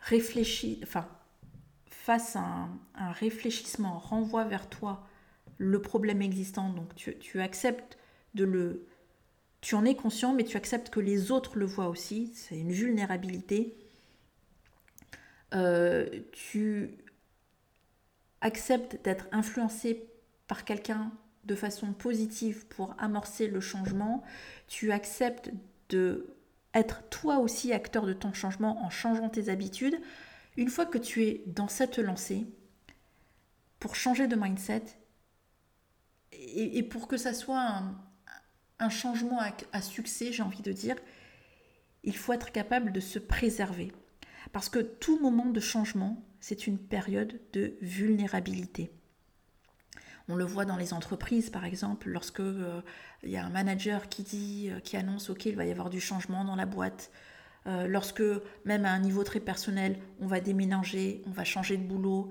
réfléchit, enfin, fasse un, réfléchissement, renvoie vers toi le problème existant. Donc tu, acceptes de le... Tu en es conscient, mais tu acceptes que les autres le voient aussi. C'est une vulnérabilité. Euh, tu acceptes d'être influencé par quelqu'un de façon positive pour amorcer le changement. Tu acceptes de être toi aussi acteur de ton changement en changeant tes habitudes, une fois que tu es dans cette lancée, pour changer de mindset, et, pour que ça soit un, changement à, succès, j'ai envie de dire, il faut être capable de se préserver. Parce que tout moment de changement, c'est une période de vulnérabilité. On le voit dans les entreprises, par exemple, lorsque euh, il y a un manager qui dit, euh, qui annonce, ok, il va y avoir du changement dans la boîte. Euh, lorsque, même à un niveau très personnel, on va déménager, on va changer de boulot.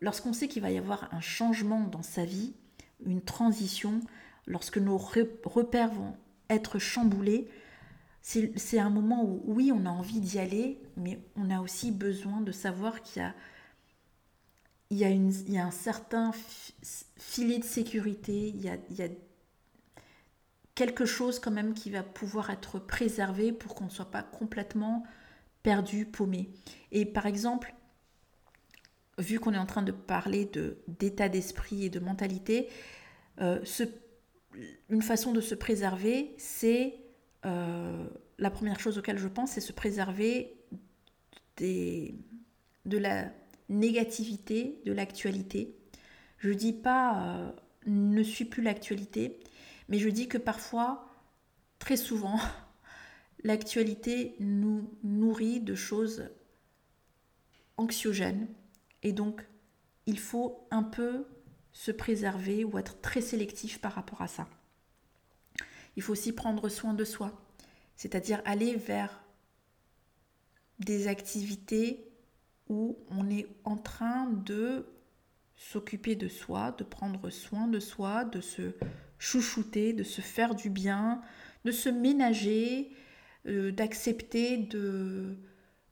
Lorsqu'on sait qu'il va y avoir un changement dans sa vie, une transition, lorsque nos repères vont être chamboulés, c'est un moment où, oui, on a envie d'y aller, mais on a aussi besoin de savoir qu'il y a il y, a une, il y a un certain filet de sécurité, il y a, il y a quelque chose quand même qui va pouvoir être préservé pour qu'on ne soit pas complètement perdu, paumé. Et par exemple, vu qu'on est en train de parler d'état d'esprit et de mentalité, euh, une façon de se préserver, c'est euh, la première chose auquel je pense, c'est se préserver de la négativité de l'actualité. Je dis pas euh, ne suis plus l'actualité, mais je dis que parfois, très souvent, [LAUGHS] l'actualité nous nourrit de choses anxiogènes et donc il faut un peu se préserver ou être très sélectif par rapport à ça. Il faut aussi prendre soin de soi, c'est-à-dire aller vers des activités où on est en train de s'occuper de soi, de prendre soin de soi, de se chouchouter, de se faire du bien, de se ménager, euh, d'accepter de,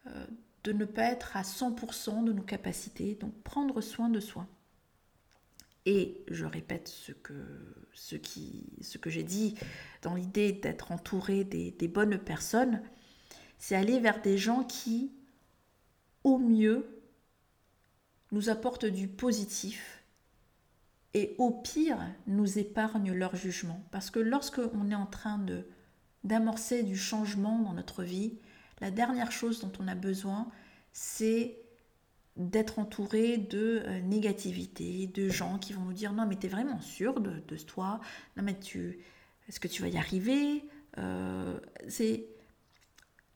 euh, de ne pas être à 100% de nos capacités, donc prendre soin de soi. Et je répète ce que, j'ai dit dans l'idée d'être entouré des, des bonnes personnes, c'est aller vers des gens qui au mieux, nous apportent du positif et au pire, nous épargnent leur jugement. Parce que lorsque on est en train de d'amorcer du changement dans notre vie, la dernière chose dont on a besoin, c'est d'être entouré de euh, négativité, de gens qui vont nous dire non mais tu es vraiment sûr de, de, toi, non mais tu est-ce que tu vas y arriver? Euh, C'est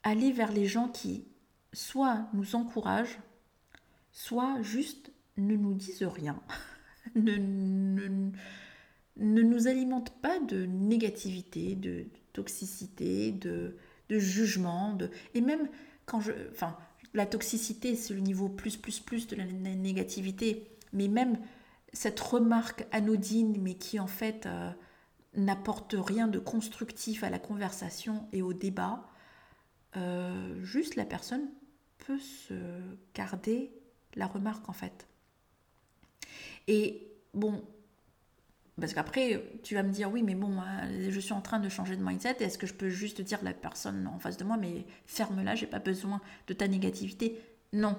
aller vers les gens qui soit nous encouragent, soit juste ne nous disent rien, [LAUGHS] ne, ne, nous alimentent pas de négativité, de toxicité, de, de jugement, de, et même quand je... Enfin, la toxicité, c'est le niveau plus, plus, plus de la négativité, mais même cette remarque anodine, mais qui en fait euh, n'apporte rien de constructif à la conversation et au débat, euh, juste la personne peut se garder la remarque en fait. Et bon, parce qu'après, tu vas me dire, oui, mais bon, je suis en train de changer de mindset. Est-ce que je peux juste dire à la personne en face de moi, mais ferme-la, j'ai pas besoin de ta négativité? Non,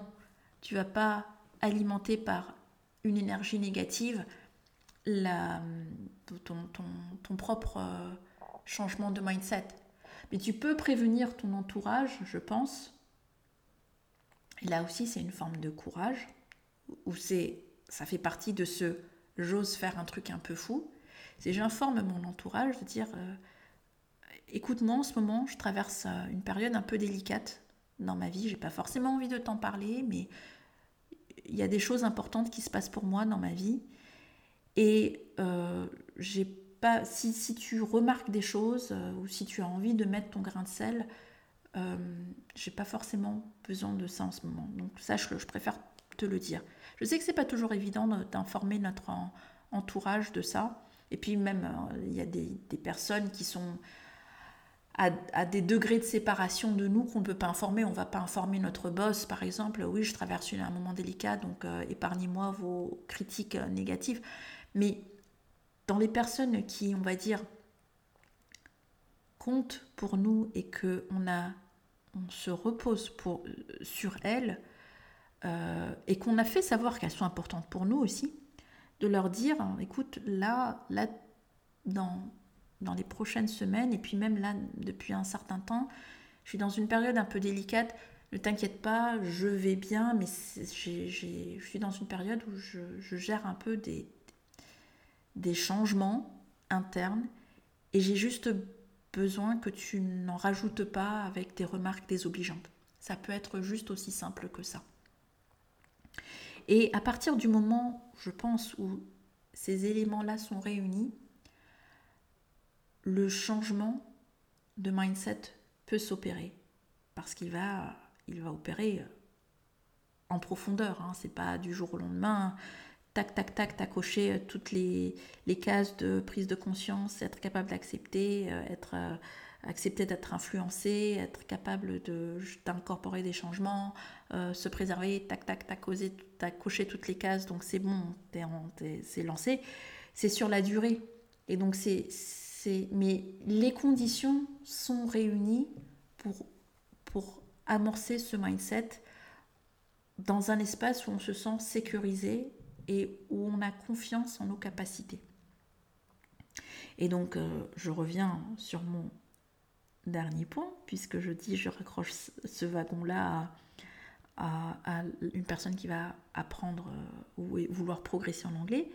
tu vas pas alimenter par une énergie négative ton, propre euh, changement de mindset. Mais tu peux prévenir ton entourage, je pense. Et là aussi, c'est une forme de courage, où ça fait partie de ce j'ose faire un truc un peu fou. C'est j'informe mon entourage de dire euh, écoute-moi, en ce moment, je traverse euh, une période un peu délicate dans ma vie. J'ai pas forcément envie de t'en parler, mais il y a des choses importantes qui se passent pour moi dans ma vie. Et euh, j'ai pas, si, si, tu remarques des choses ou si tu as envie de mettre ton grain de sel, j'ai pas forcément besoin de ça en ce moment. Donc sache-le, je préfère te le dire. Je sais que c'est pas toujours évident d'informer notre entourage de ça. Et puis même, euh, il y a des, personnes qui sont à, des degrés de séparation de nous qu'on ne peut pas informer. On ne va pas informer notre boss, par exemple. Oui, je traverse un moment délicat, donc euh, épargnez-moi vos critiques euh, négatives. Mais dans les personnes qui, on va dire, comptent pour nous et que on a, on se repose sur elles euh, et qu'on a fait savoir qu'elles sont importantes pour nous aussi, de leur dire, écoute, là, dans dans les prochaines semaines, et puis même là, depuis un certain temps, je suis dans une période un peu délicate. Ne t'inquiète pas, je vais bien, mais je suis dans une période où je, gère un peu des, des changements internes, et j'ai juste besoin que tu n'en rajoutes pas avec des remarques désobligeantes. Ça peut être juste aussi simple que ça. Et à partir du moment, je pense, où ces éléments-là sont réunis, le changement de mindset peut s'opérer parce qu'il va, il va opérer en profondeur. Hein. C'est pas du jour au lendemain. Tac, tac, tac, t'as coché toutes les, les, cases de prise de conscience, être capable d'accepter, euh, être euh, accepter d'être influencé, être capable d'incorporer des changements, euh, se préserver, tac, tac, tac, t'as coché toutes les cases, donc c'est bon, c'est lancé. C'est sur la durée. Et donc c'est mais les conditions sont réunies pour, pour amorcer ce mindset dans un espace où on se sent sécurisé et où on a confiance en nos capacités. Et donc, euh, je reviens sur mon dernier point, puisque je dis je raccroche ce wagon-là à, à, une personne qui va apprendre euh, ou vouloir progresser en anglais.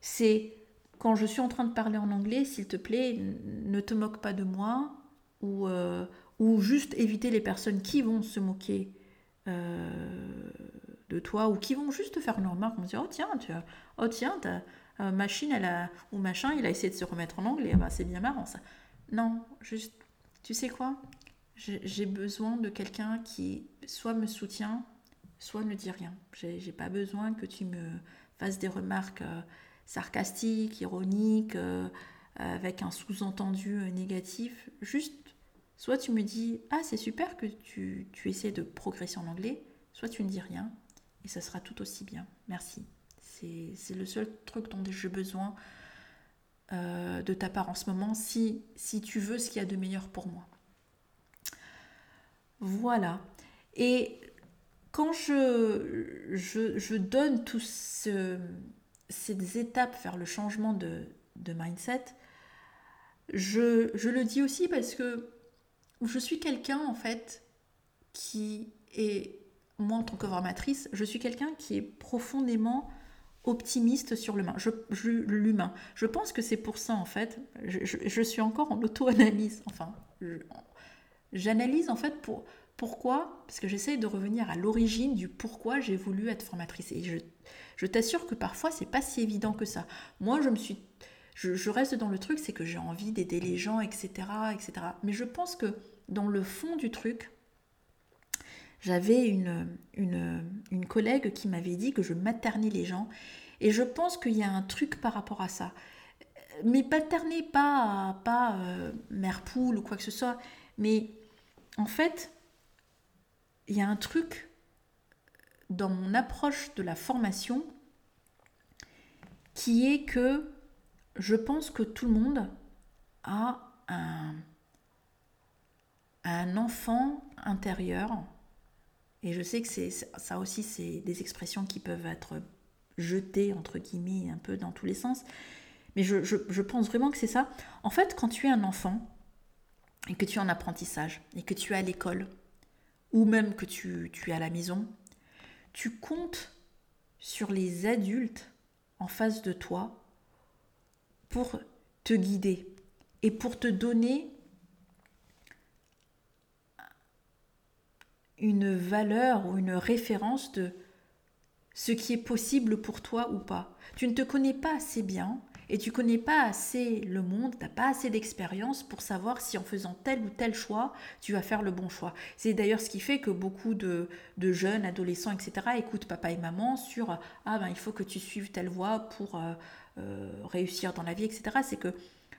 C'est quand je suis en train de parler en anglais, s'il te plaît, ne te moque pas de moi ou, euh, ou juste éviter les personnes qui vont se moquer euh, de toi ou qui vont juste te faire une remarque, vont dire oh tiens, tu as, oh tiens, ta machine elle a, ou machin, il a essayé de se remettre en anglais, bah, c'est bien marrant ça. Non, juste, tu sais quoi? J'ai besoin de quelqu'un qui soit me soutient, soit ne dit rien. J'ai pas besoin que tu me fasses des remarques sarcastique, ironique, euh, avec un sous-entendu euh, négatif. Juste, soit tu me dis Ah, c'est super que tu, tu essaies de progresser en anglais, soit tu ne dis rien et ça sera tout aussi bien. Merci. C'est le seul truc dont j'ai besoin euh, de ta part en ce moment si, si tu veux ce qu'il y a de meilleur pour moi. Voilà. Et quand je, je, je donne tout ce, ces étapes vers le changement de, mindset, je, le dis aussi parce que je suis quelqu'un en fait qui est, moi en tant que formatrice, je suis quelqu'un qui est profondément optimiste sur l'humain. Je, l'humain. je pense que c'est pour ça en fait, je, suis encore en auto-analyse, enfin, j'analyse en fait pour, pourquoi Parce que j'essaye de revenir à l'origine du pourquoi j'ai voulu être formatrice. Et je, je t'assure que parfois, c'est pas si évident que ça. Moi, je me suis. Je, reste dans le truc, c'est que j'ai envie d'aider les gens, etc., etc. Mais je pense que dans le fond du truc, j'avais une, une, collègue qui m'avait dit que je maternais les gens. Et je pense qu'il y a un truc par rapport à ça. Mais materner, pas, pas euh, mère poule ou quoi que ce soit. Mais en fait, il y a un truc dans mon approche de la formation qui est que je pense que tout le monde a un, un enfant intérieur. Et je sais que ça aussi, c'est des expressions qui peuvent être jetées, entre guillemets, un peu dans tous les sens. Mais je, je pense vraiment que c'est ça. En fait, quand tu es un enfant et que tu es en apprentissage et que tu es à l'école, ou même que tu, tu es à la maison, tu comptes sur les adultes en face de toi pour te guider et pour te donner une valeur ou une référence de ce qui est possible pour toi ou pas. Tu ne te connais pas assez bien et tu connais pas assez le monde, tu n'as pas assez d'expérience pour savoir si en faisant tel ou tel choix, tu vas faire le bon choix. C'est d'ailleurs ce qui fait que beaucoup de, jeunes, adolescents, etc., écoutent papa et maman sur Ah ben il faut que tu suives telle voie pour euh, euh, réussir dans la vie, etc. C'est que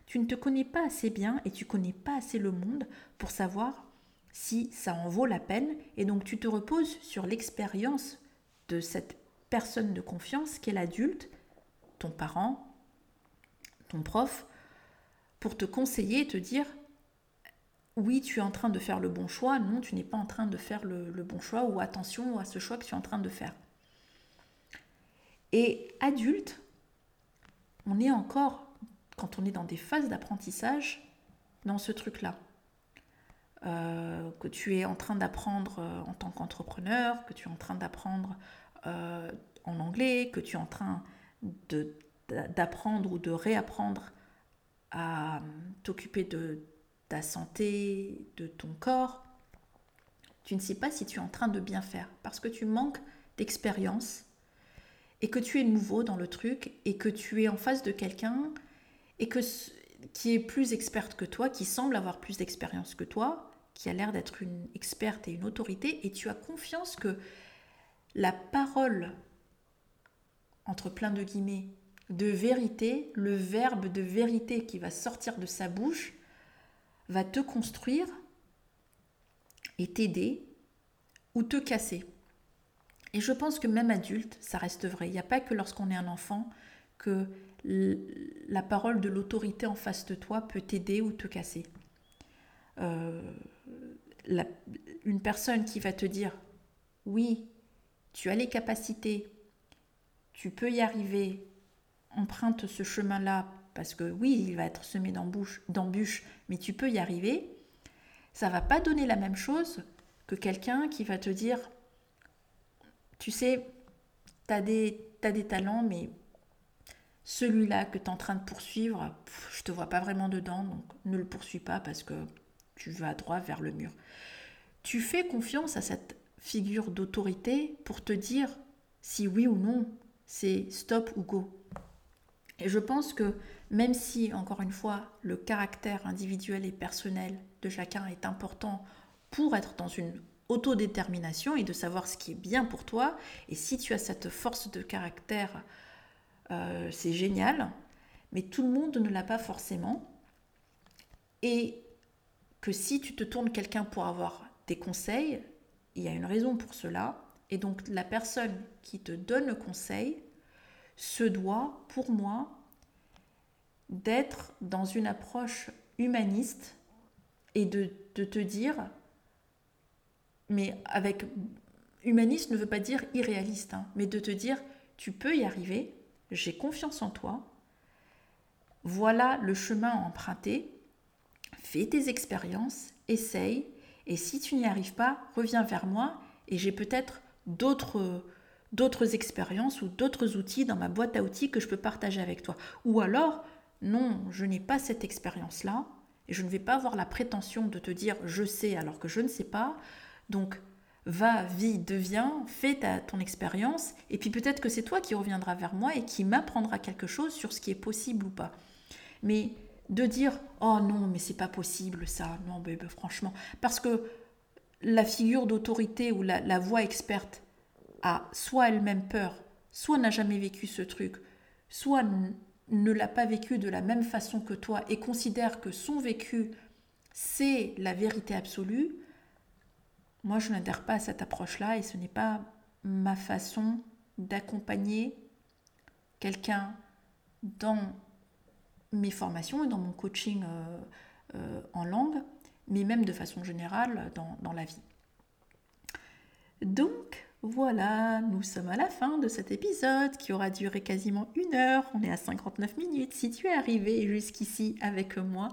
tu ne te connais pas assez bien et tu connais pas assez le monde pour savoir si ça en vaut la peine. Et donc tu te reposes sur l'expérience de cette personne de confiance qu'est l'adulte, ton parent, ton prof, pour te conseiller et te dire oui, tu es en train de faire le bon choix, non, tu n'es pas en train de faire le, bon choix, ou attention à ce choix que tu es en train de faire. Et adulte, on est encore, quand on est dans des phases d'apprentissage, dans ce truc-là. Euh, que tu es en train d'apprendre euh, en tant qu'entrepreneur, que tu es en train d'apprendre euh, en anglais, que tu es en train d'apprendre ou de réapprendre à t'occuper de ta santé, de ton corps, tu ne sais pas si tu es en train de bien faire parce que tu manques d'expérience et que tu es nouveau dans le truc et que tu es en face de quelqu'un et que qui est plus experte que toi, qui semble avoir plus d'expérience que toi, qui a l'air d'être une experte et une autorité et tu as confiance que la parole entre plein de guillemets de vérité, le verbe de vérité qui va sortir de sa bouche va te construire et t'aider ou te casser. Et je pense que même adulte, ça reste vrai. Il n'y a pas que lorsqu'on est un enfant que la parole de l'autorité en face de toi peut t'aider ou te casser. Euh, une personne qui va te dire oui, tu as les capacités, tu peux y arriver, emprunte ce chemin-là, parce que oui, il va être semé d'embûches, mais tu peux y arriver, ça va pas donner la même chose que quelqu'un qui va te dire, tu sais, tu as des, as des talents, mais celui-là que tu es en train de poursuivre, je te vois pas vraiment dedans, donc ne le poursuis pas parce que tu vas droit vers le mur. Tu fais confiance à cette figure d'autorité pour te dire si oui ou non c'est stop ou go. Et je pense que même si, encore une fois, le caractère individuel et personnel de chacun est important pour être dans une autodétermination et de savoir ce qui est bien pour toi, et si tu as cette force de caractère, euh, c'est génial, mais tout le monde ne l'a pas forcément. Et que si tu te tournes quelqu'un pour avoir des conseils, il y a une raison pour cela. Et donc la personne qui te donne le conseil se doit, pour moi, d'être dans une approche humaniste et de, te dire, mais avec humaniste ne veut pas dire irréaliste, hein, mais de te dire, tu peux y arriver, j'ai confiance en toi, voilà le chemin à emprunter, fais tes expériences, essaye, et si tu n'y arrives pas, reviens vers moi, et j'ai peut-être d'autres d'autres expériences ou d'autres outils dans ma boîte à outils que je peux partager avec toi. Ou alors, non, je n'ai pas cette expérience-là, et je ne vais pas avoir la prétention de te dire je sais alors que je ne sais pas. Donc, va, vis, deviens, fais ta, ton expérience, et puis peut-être que c'est toi qui reviendras vers moi et qui m'apprendra quelque chose sur ce qui est possible ou pas. Mais de dire oh non, mais c'est pas possible ça, non, bébé, franchement, parce que la figure d'autorité ou la, la voix experte, a soit elle-même peur, soit n'a jamais vécu ce truc, soit ne l'a pas vécu de la même façon que toi et considère que son vécu, c'est la vérité absolue, moi, je n'adhère pas à cette approche-là et ce n'est pas ma façon d'accompagner quelqu'un dans mes formations et dans mon coaching euh, euh, en langue, mais même de façon générale dans, dans la vie. Donc, voilà, nous sommes à la fin de cet épisode qui aura duré quasiment une heure. On est à 59 minutes. Si tu es arrivé jusqu'ici avec moi,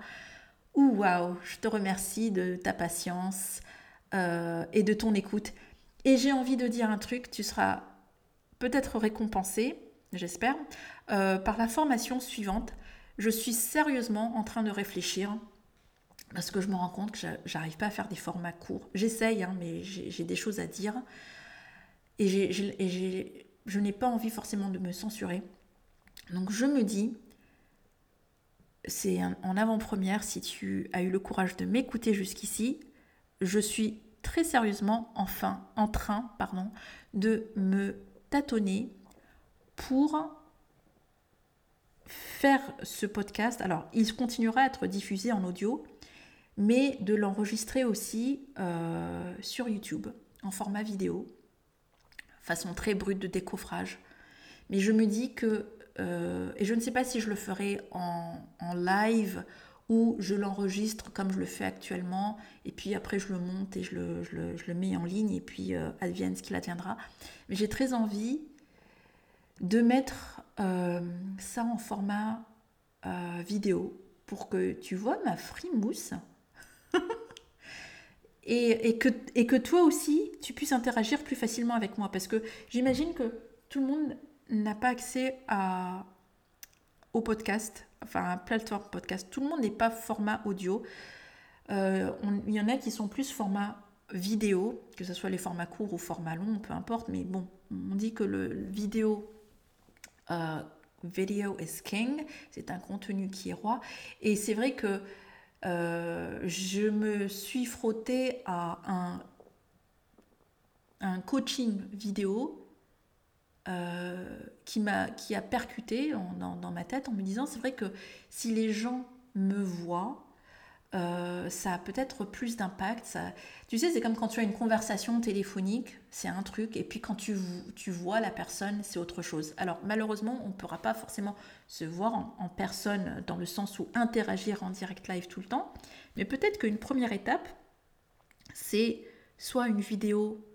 waouh, je te remercie de ta patience euh, et de ton écoute. Et j'ai envie de dire un truc, tu seras peut-être récompensé, j'espère, euh, par la formation suivante. Je suis sérieusement en train de réfléchir parce que je me rends compte que j'arrive pas à faire des formats courts. J'essaye, hein, mais j'ai des choses à dire. Et, je n'ai pas envie forcément de me censurer. Donc je me dis, c'est en avant-première, si tu as eu le courage de m'écouter jusqu'ici, je suis très sérieusement enfin en train de me tâtonner pour faire ce podcast. Alors, il continuera à être diffusé en audio, mais de l'enregistrer aussi euh, sur YouTube en format vidéo, façon très brute de décoffrage. Mais je me dis que, euh, et je ne sais pas si je le ferai en, live ou je l'enregistre comme je le fais actuellement, et puis après je le monte et je le, mets en ligne, et puis euh, advienne ce qu'il adviendra. Mais j'ai très envie de mettre ça en format vidéo pour que tu vois ma frimousse [LAUGHS] et que toi aussi, tu puisses interagir plus facilement avec moi. Parce que j'imagine que tout le monde n'a pas accès à, podcast, enfin plateforme podcast. Tout le monde n'est pas format audio. Euh, il y en a qui sont plus format vidéo, que ce soit les formats courts ou formats longs, peu importe. Mais bon, on dit que le vidéo... Euh, video is king, c'est un contenu qui est roi. Et c'est vrai que euh, je me suis frottée à un, un coaching vidéo qui, m'a, qui a percuté dans, dans, ma tête en me disant c'est vrai que si les gens me voient, euh, ça a peut-être plus d'impact. Ça... Tu sais, c'est comme quand tu as une conversation téléphonique, c'est un truc, et puis quand tu, tu vois la personne, c'est autre chose. Alors malheureusement, on ne pourra pas forcément se voir en, personne dans le sens où interagir en direct live tout le temps, mais peut-être qu'une première étape, c'est soit une vidéo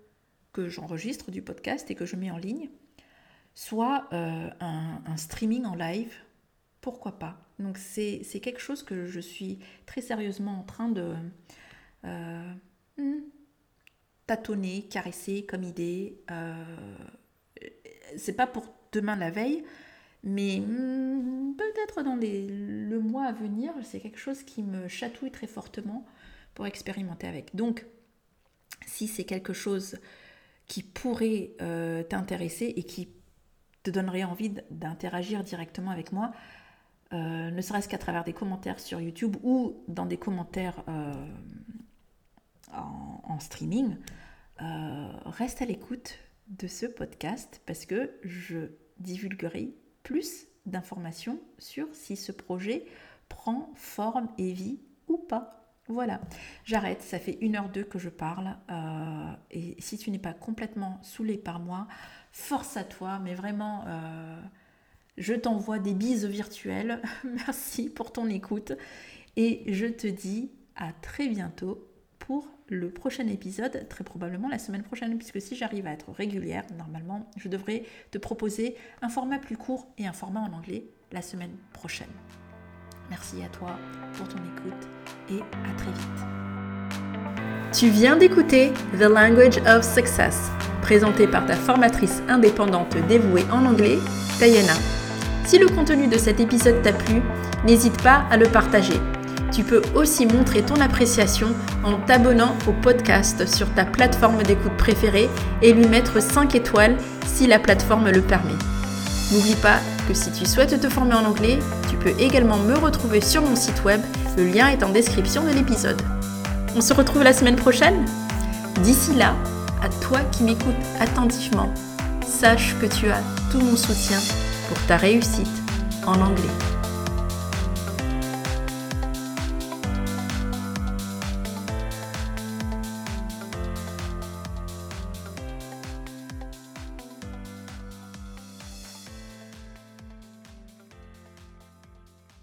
que j'enregistre du podcast et que je mets en ligne, soit euh, un streaming en live pourquoi pas Donc c'est quelque chose que je suis très sérieusement en train de euh, hmm, tâtonner, caresser comme idée. Euh, c'est pas pour demain la veille, mais hmm, peut-être dans le mois à venir, c'est quelque chose qui me chatouille très fortement pour expérimenter avec. Donc, si c'est quelque chose qui pourrait euh, t'intéresser et qui te donnerait envie d'interagir directement avec moi, euh, ne serait-ce qu'à travers des commentaires sur YouTube ou dans des commentaires euh, en, streaming, euh, reste à l'écoute de ce podcast parce que je divulguerai plus d'informations sur si ce projet prend forme et vie ou pas. Voilà, j'arrête, ça fait une heure deux que je parle. et si tu n'es pas complètement saoulé par moi, force à toi, mais vraiment je t'envoie des bises virtuelles. [LAUGHS] Merci pour ton écoute. Et je te dis à très bientôt pour le prochain épisode, très probablement la semaine prochaine, puisque si j'arrive à être régulière, normalement, je devrais te proposer un format plus court et un format en anglais la semaine prochaine. Merci à toi pour ton écoute et à très vite. Tu viens d'écouter The Language of Success, présenté par ta formatrice indépendante dévouée en anglais, Diana. Si le contenu de cet épisode t'a plu, n'hésite pas à le partager. Tu peux aussi montrer ton appréciation en t'abonnant au podcast sur ta plateforme d'écoute préférée et lui mettre 5 étoiles si la plateforme le permet. N'oublie pas que si tu souhaites te former en anglais, tu peux également me retrouver sur mon site web, le lien est en description de l'épisode. On se retrouve la semaine prochaine D'ici là, à toi qui m'écoutes attentivement, sache que tu as tout mon soutien pour ta réussite en anglais.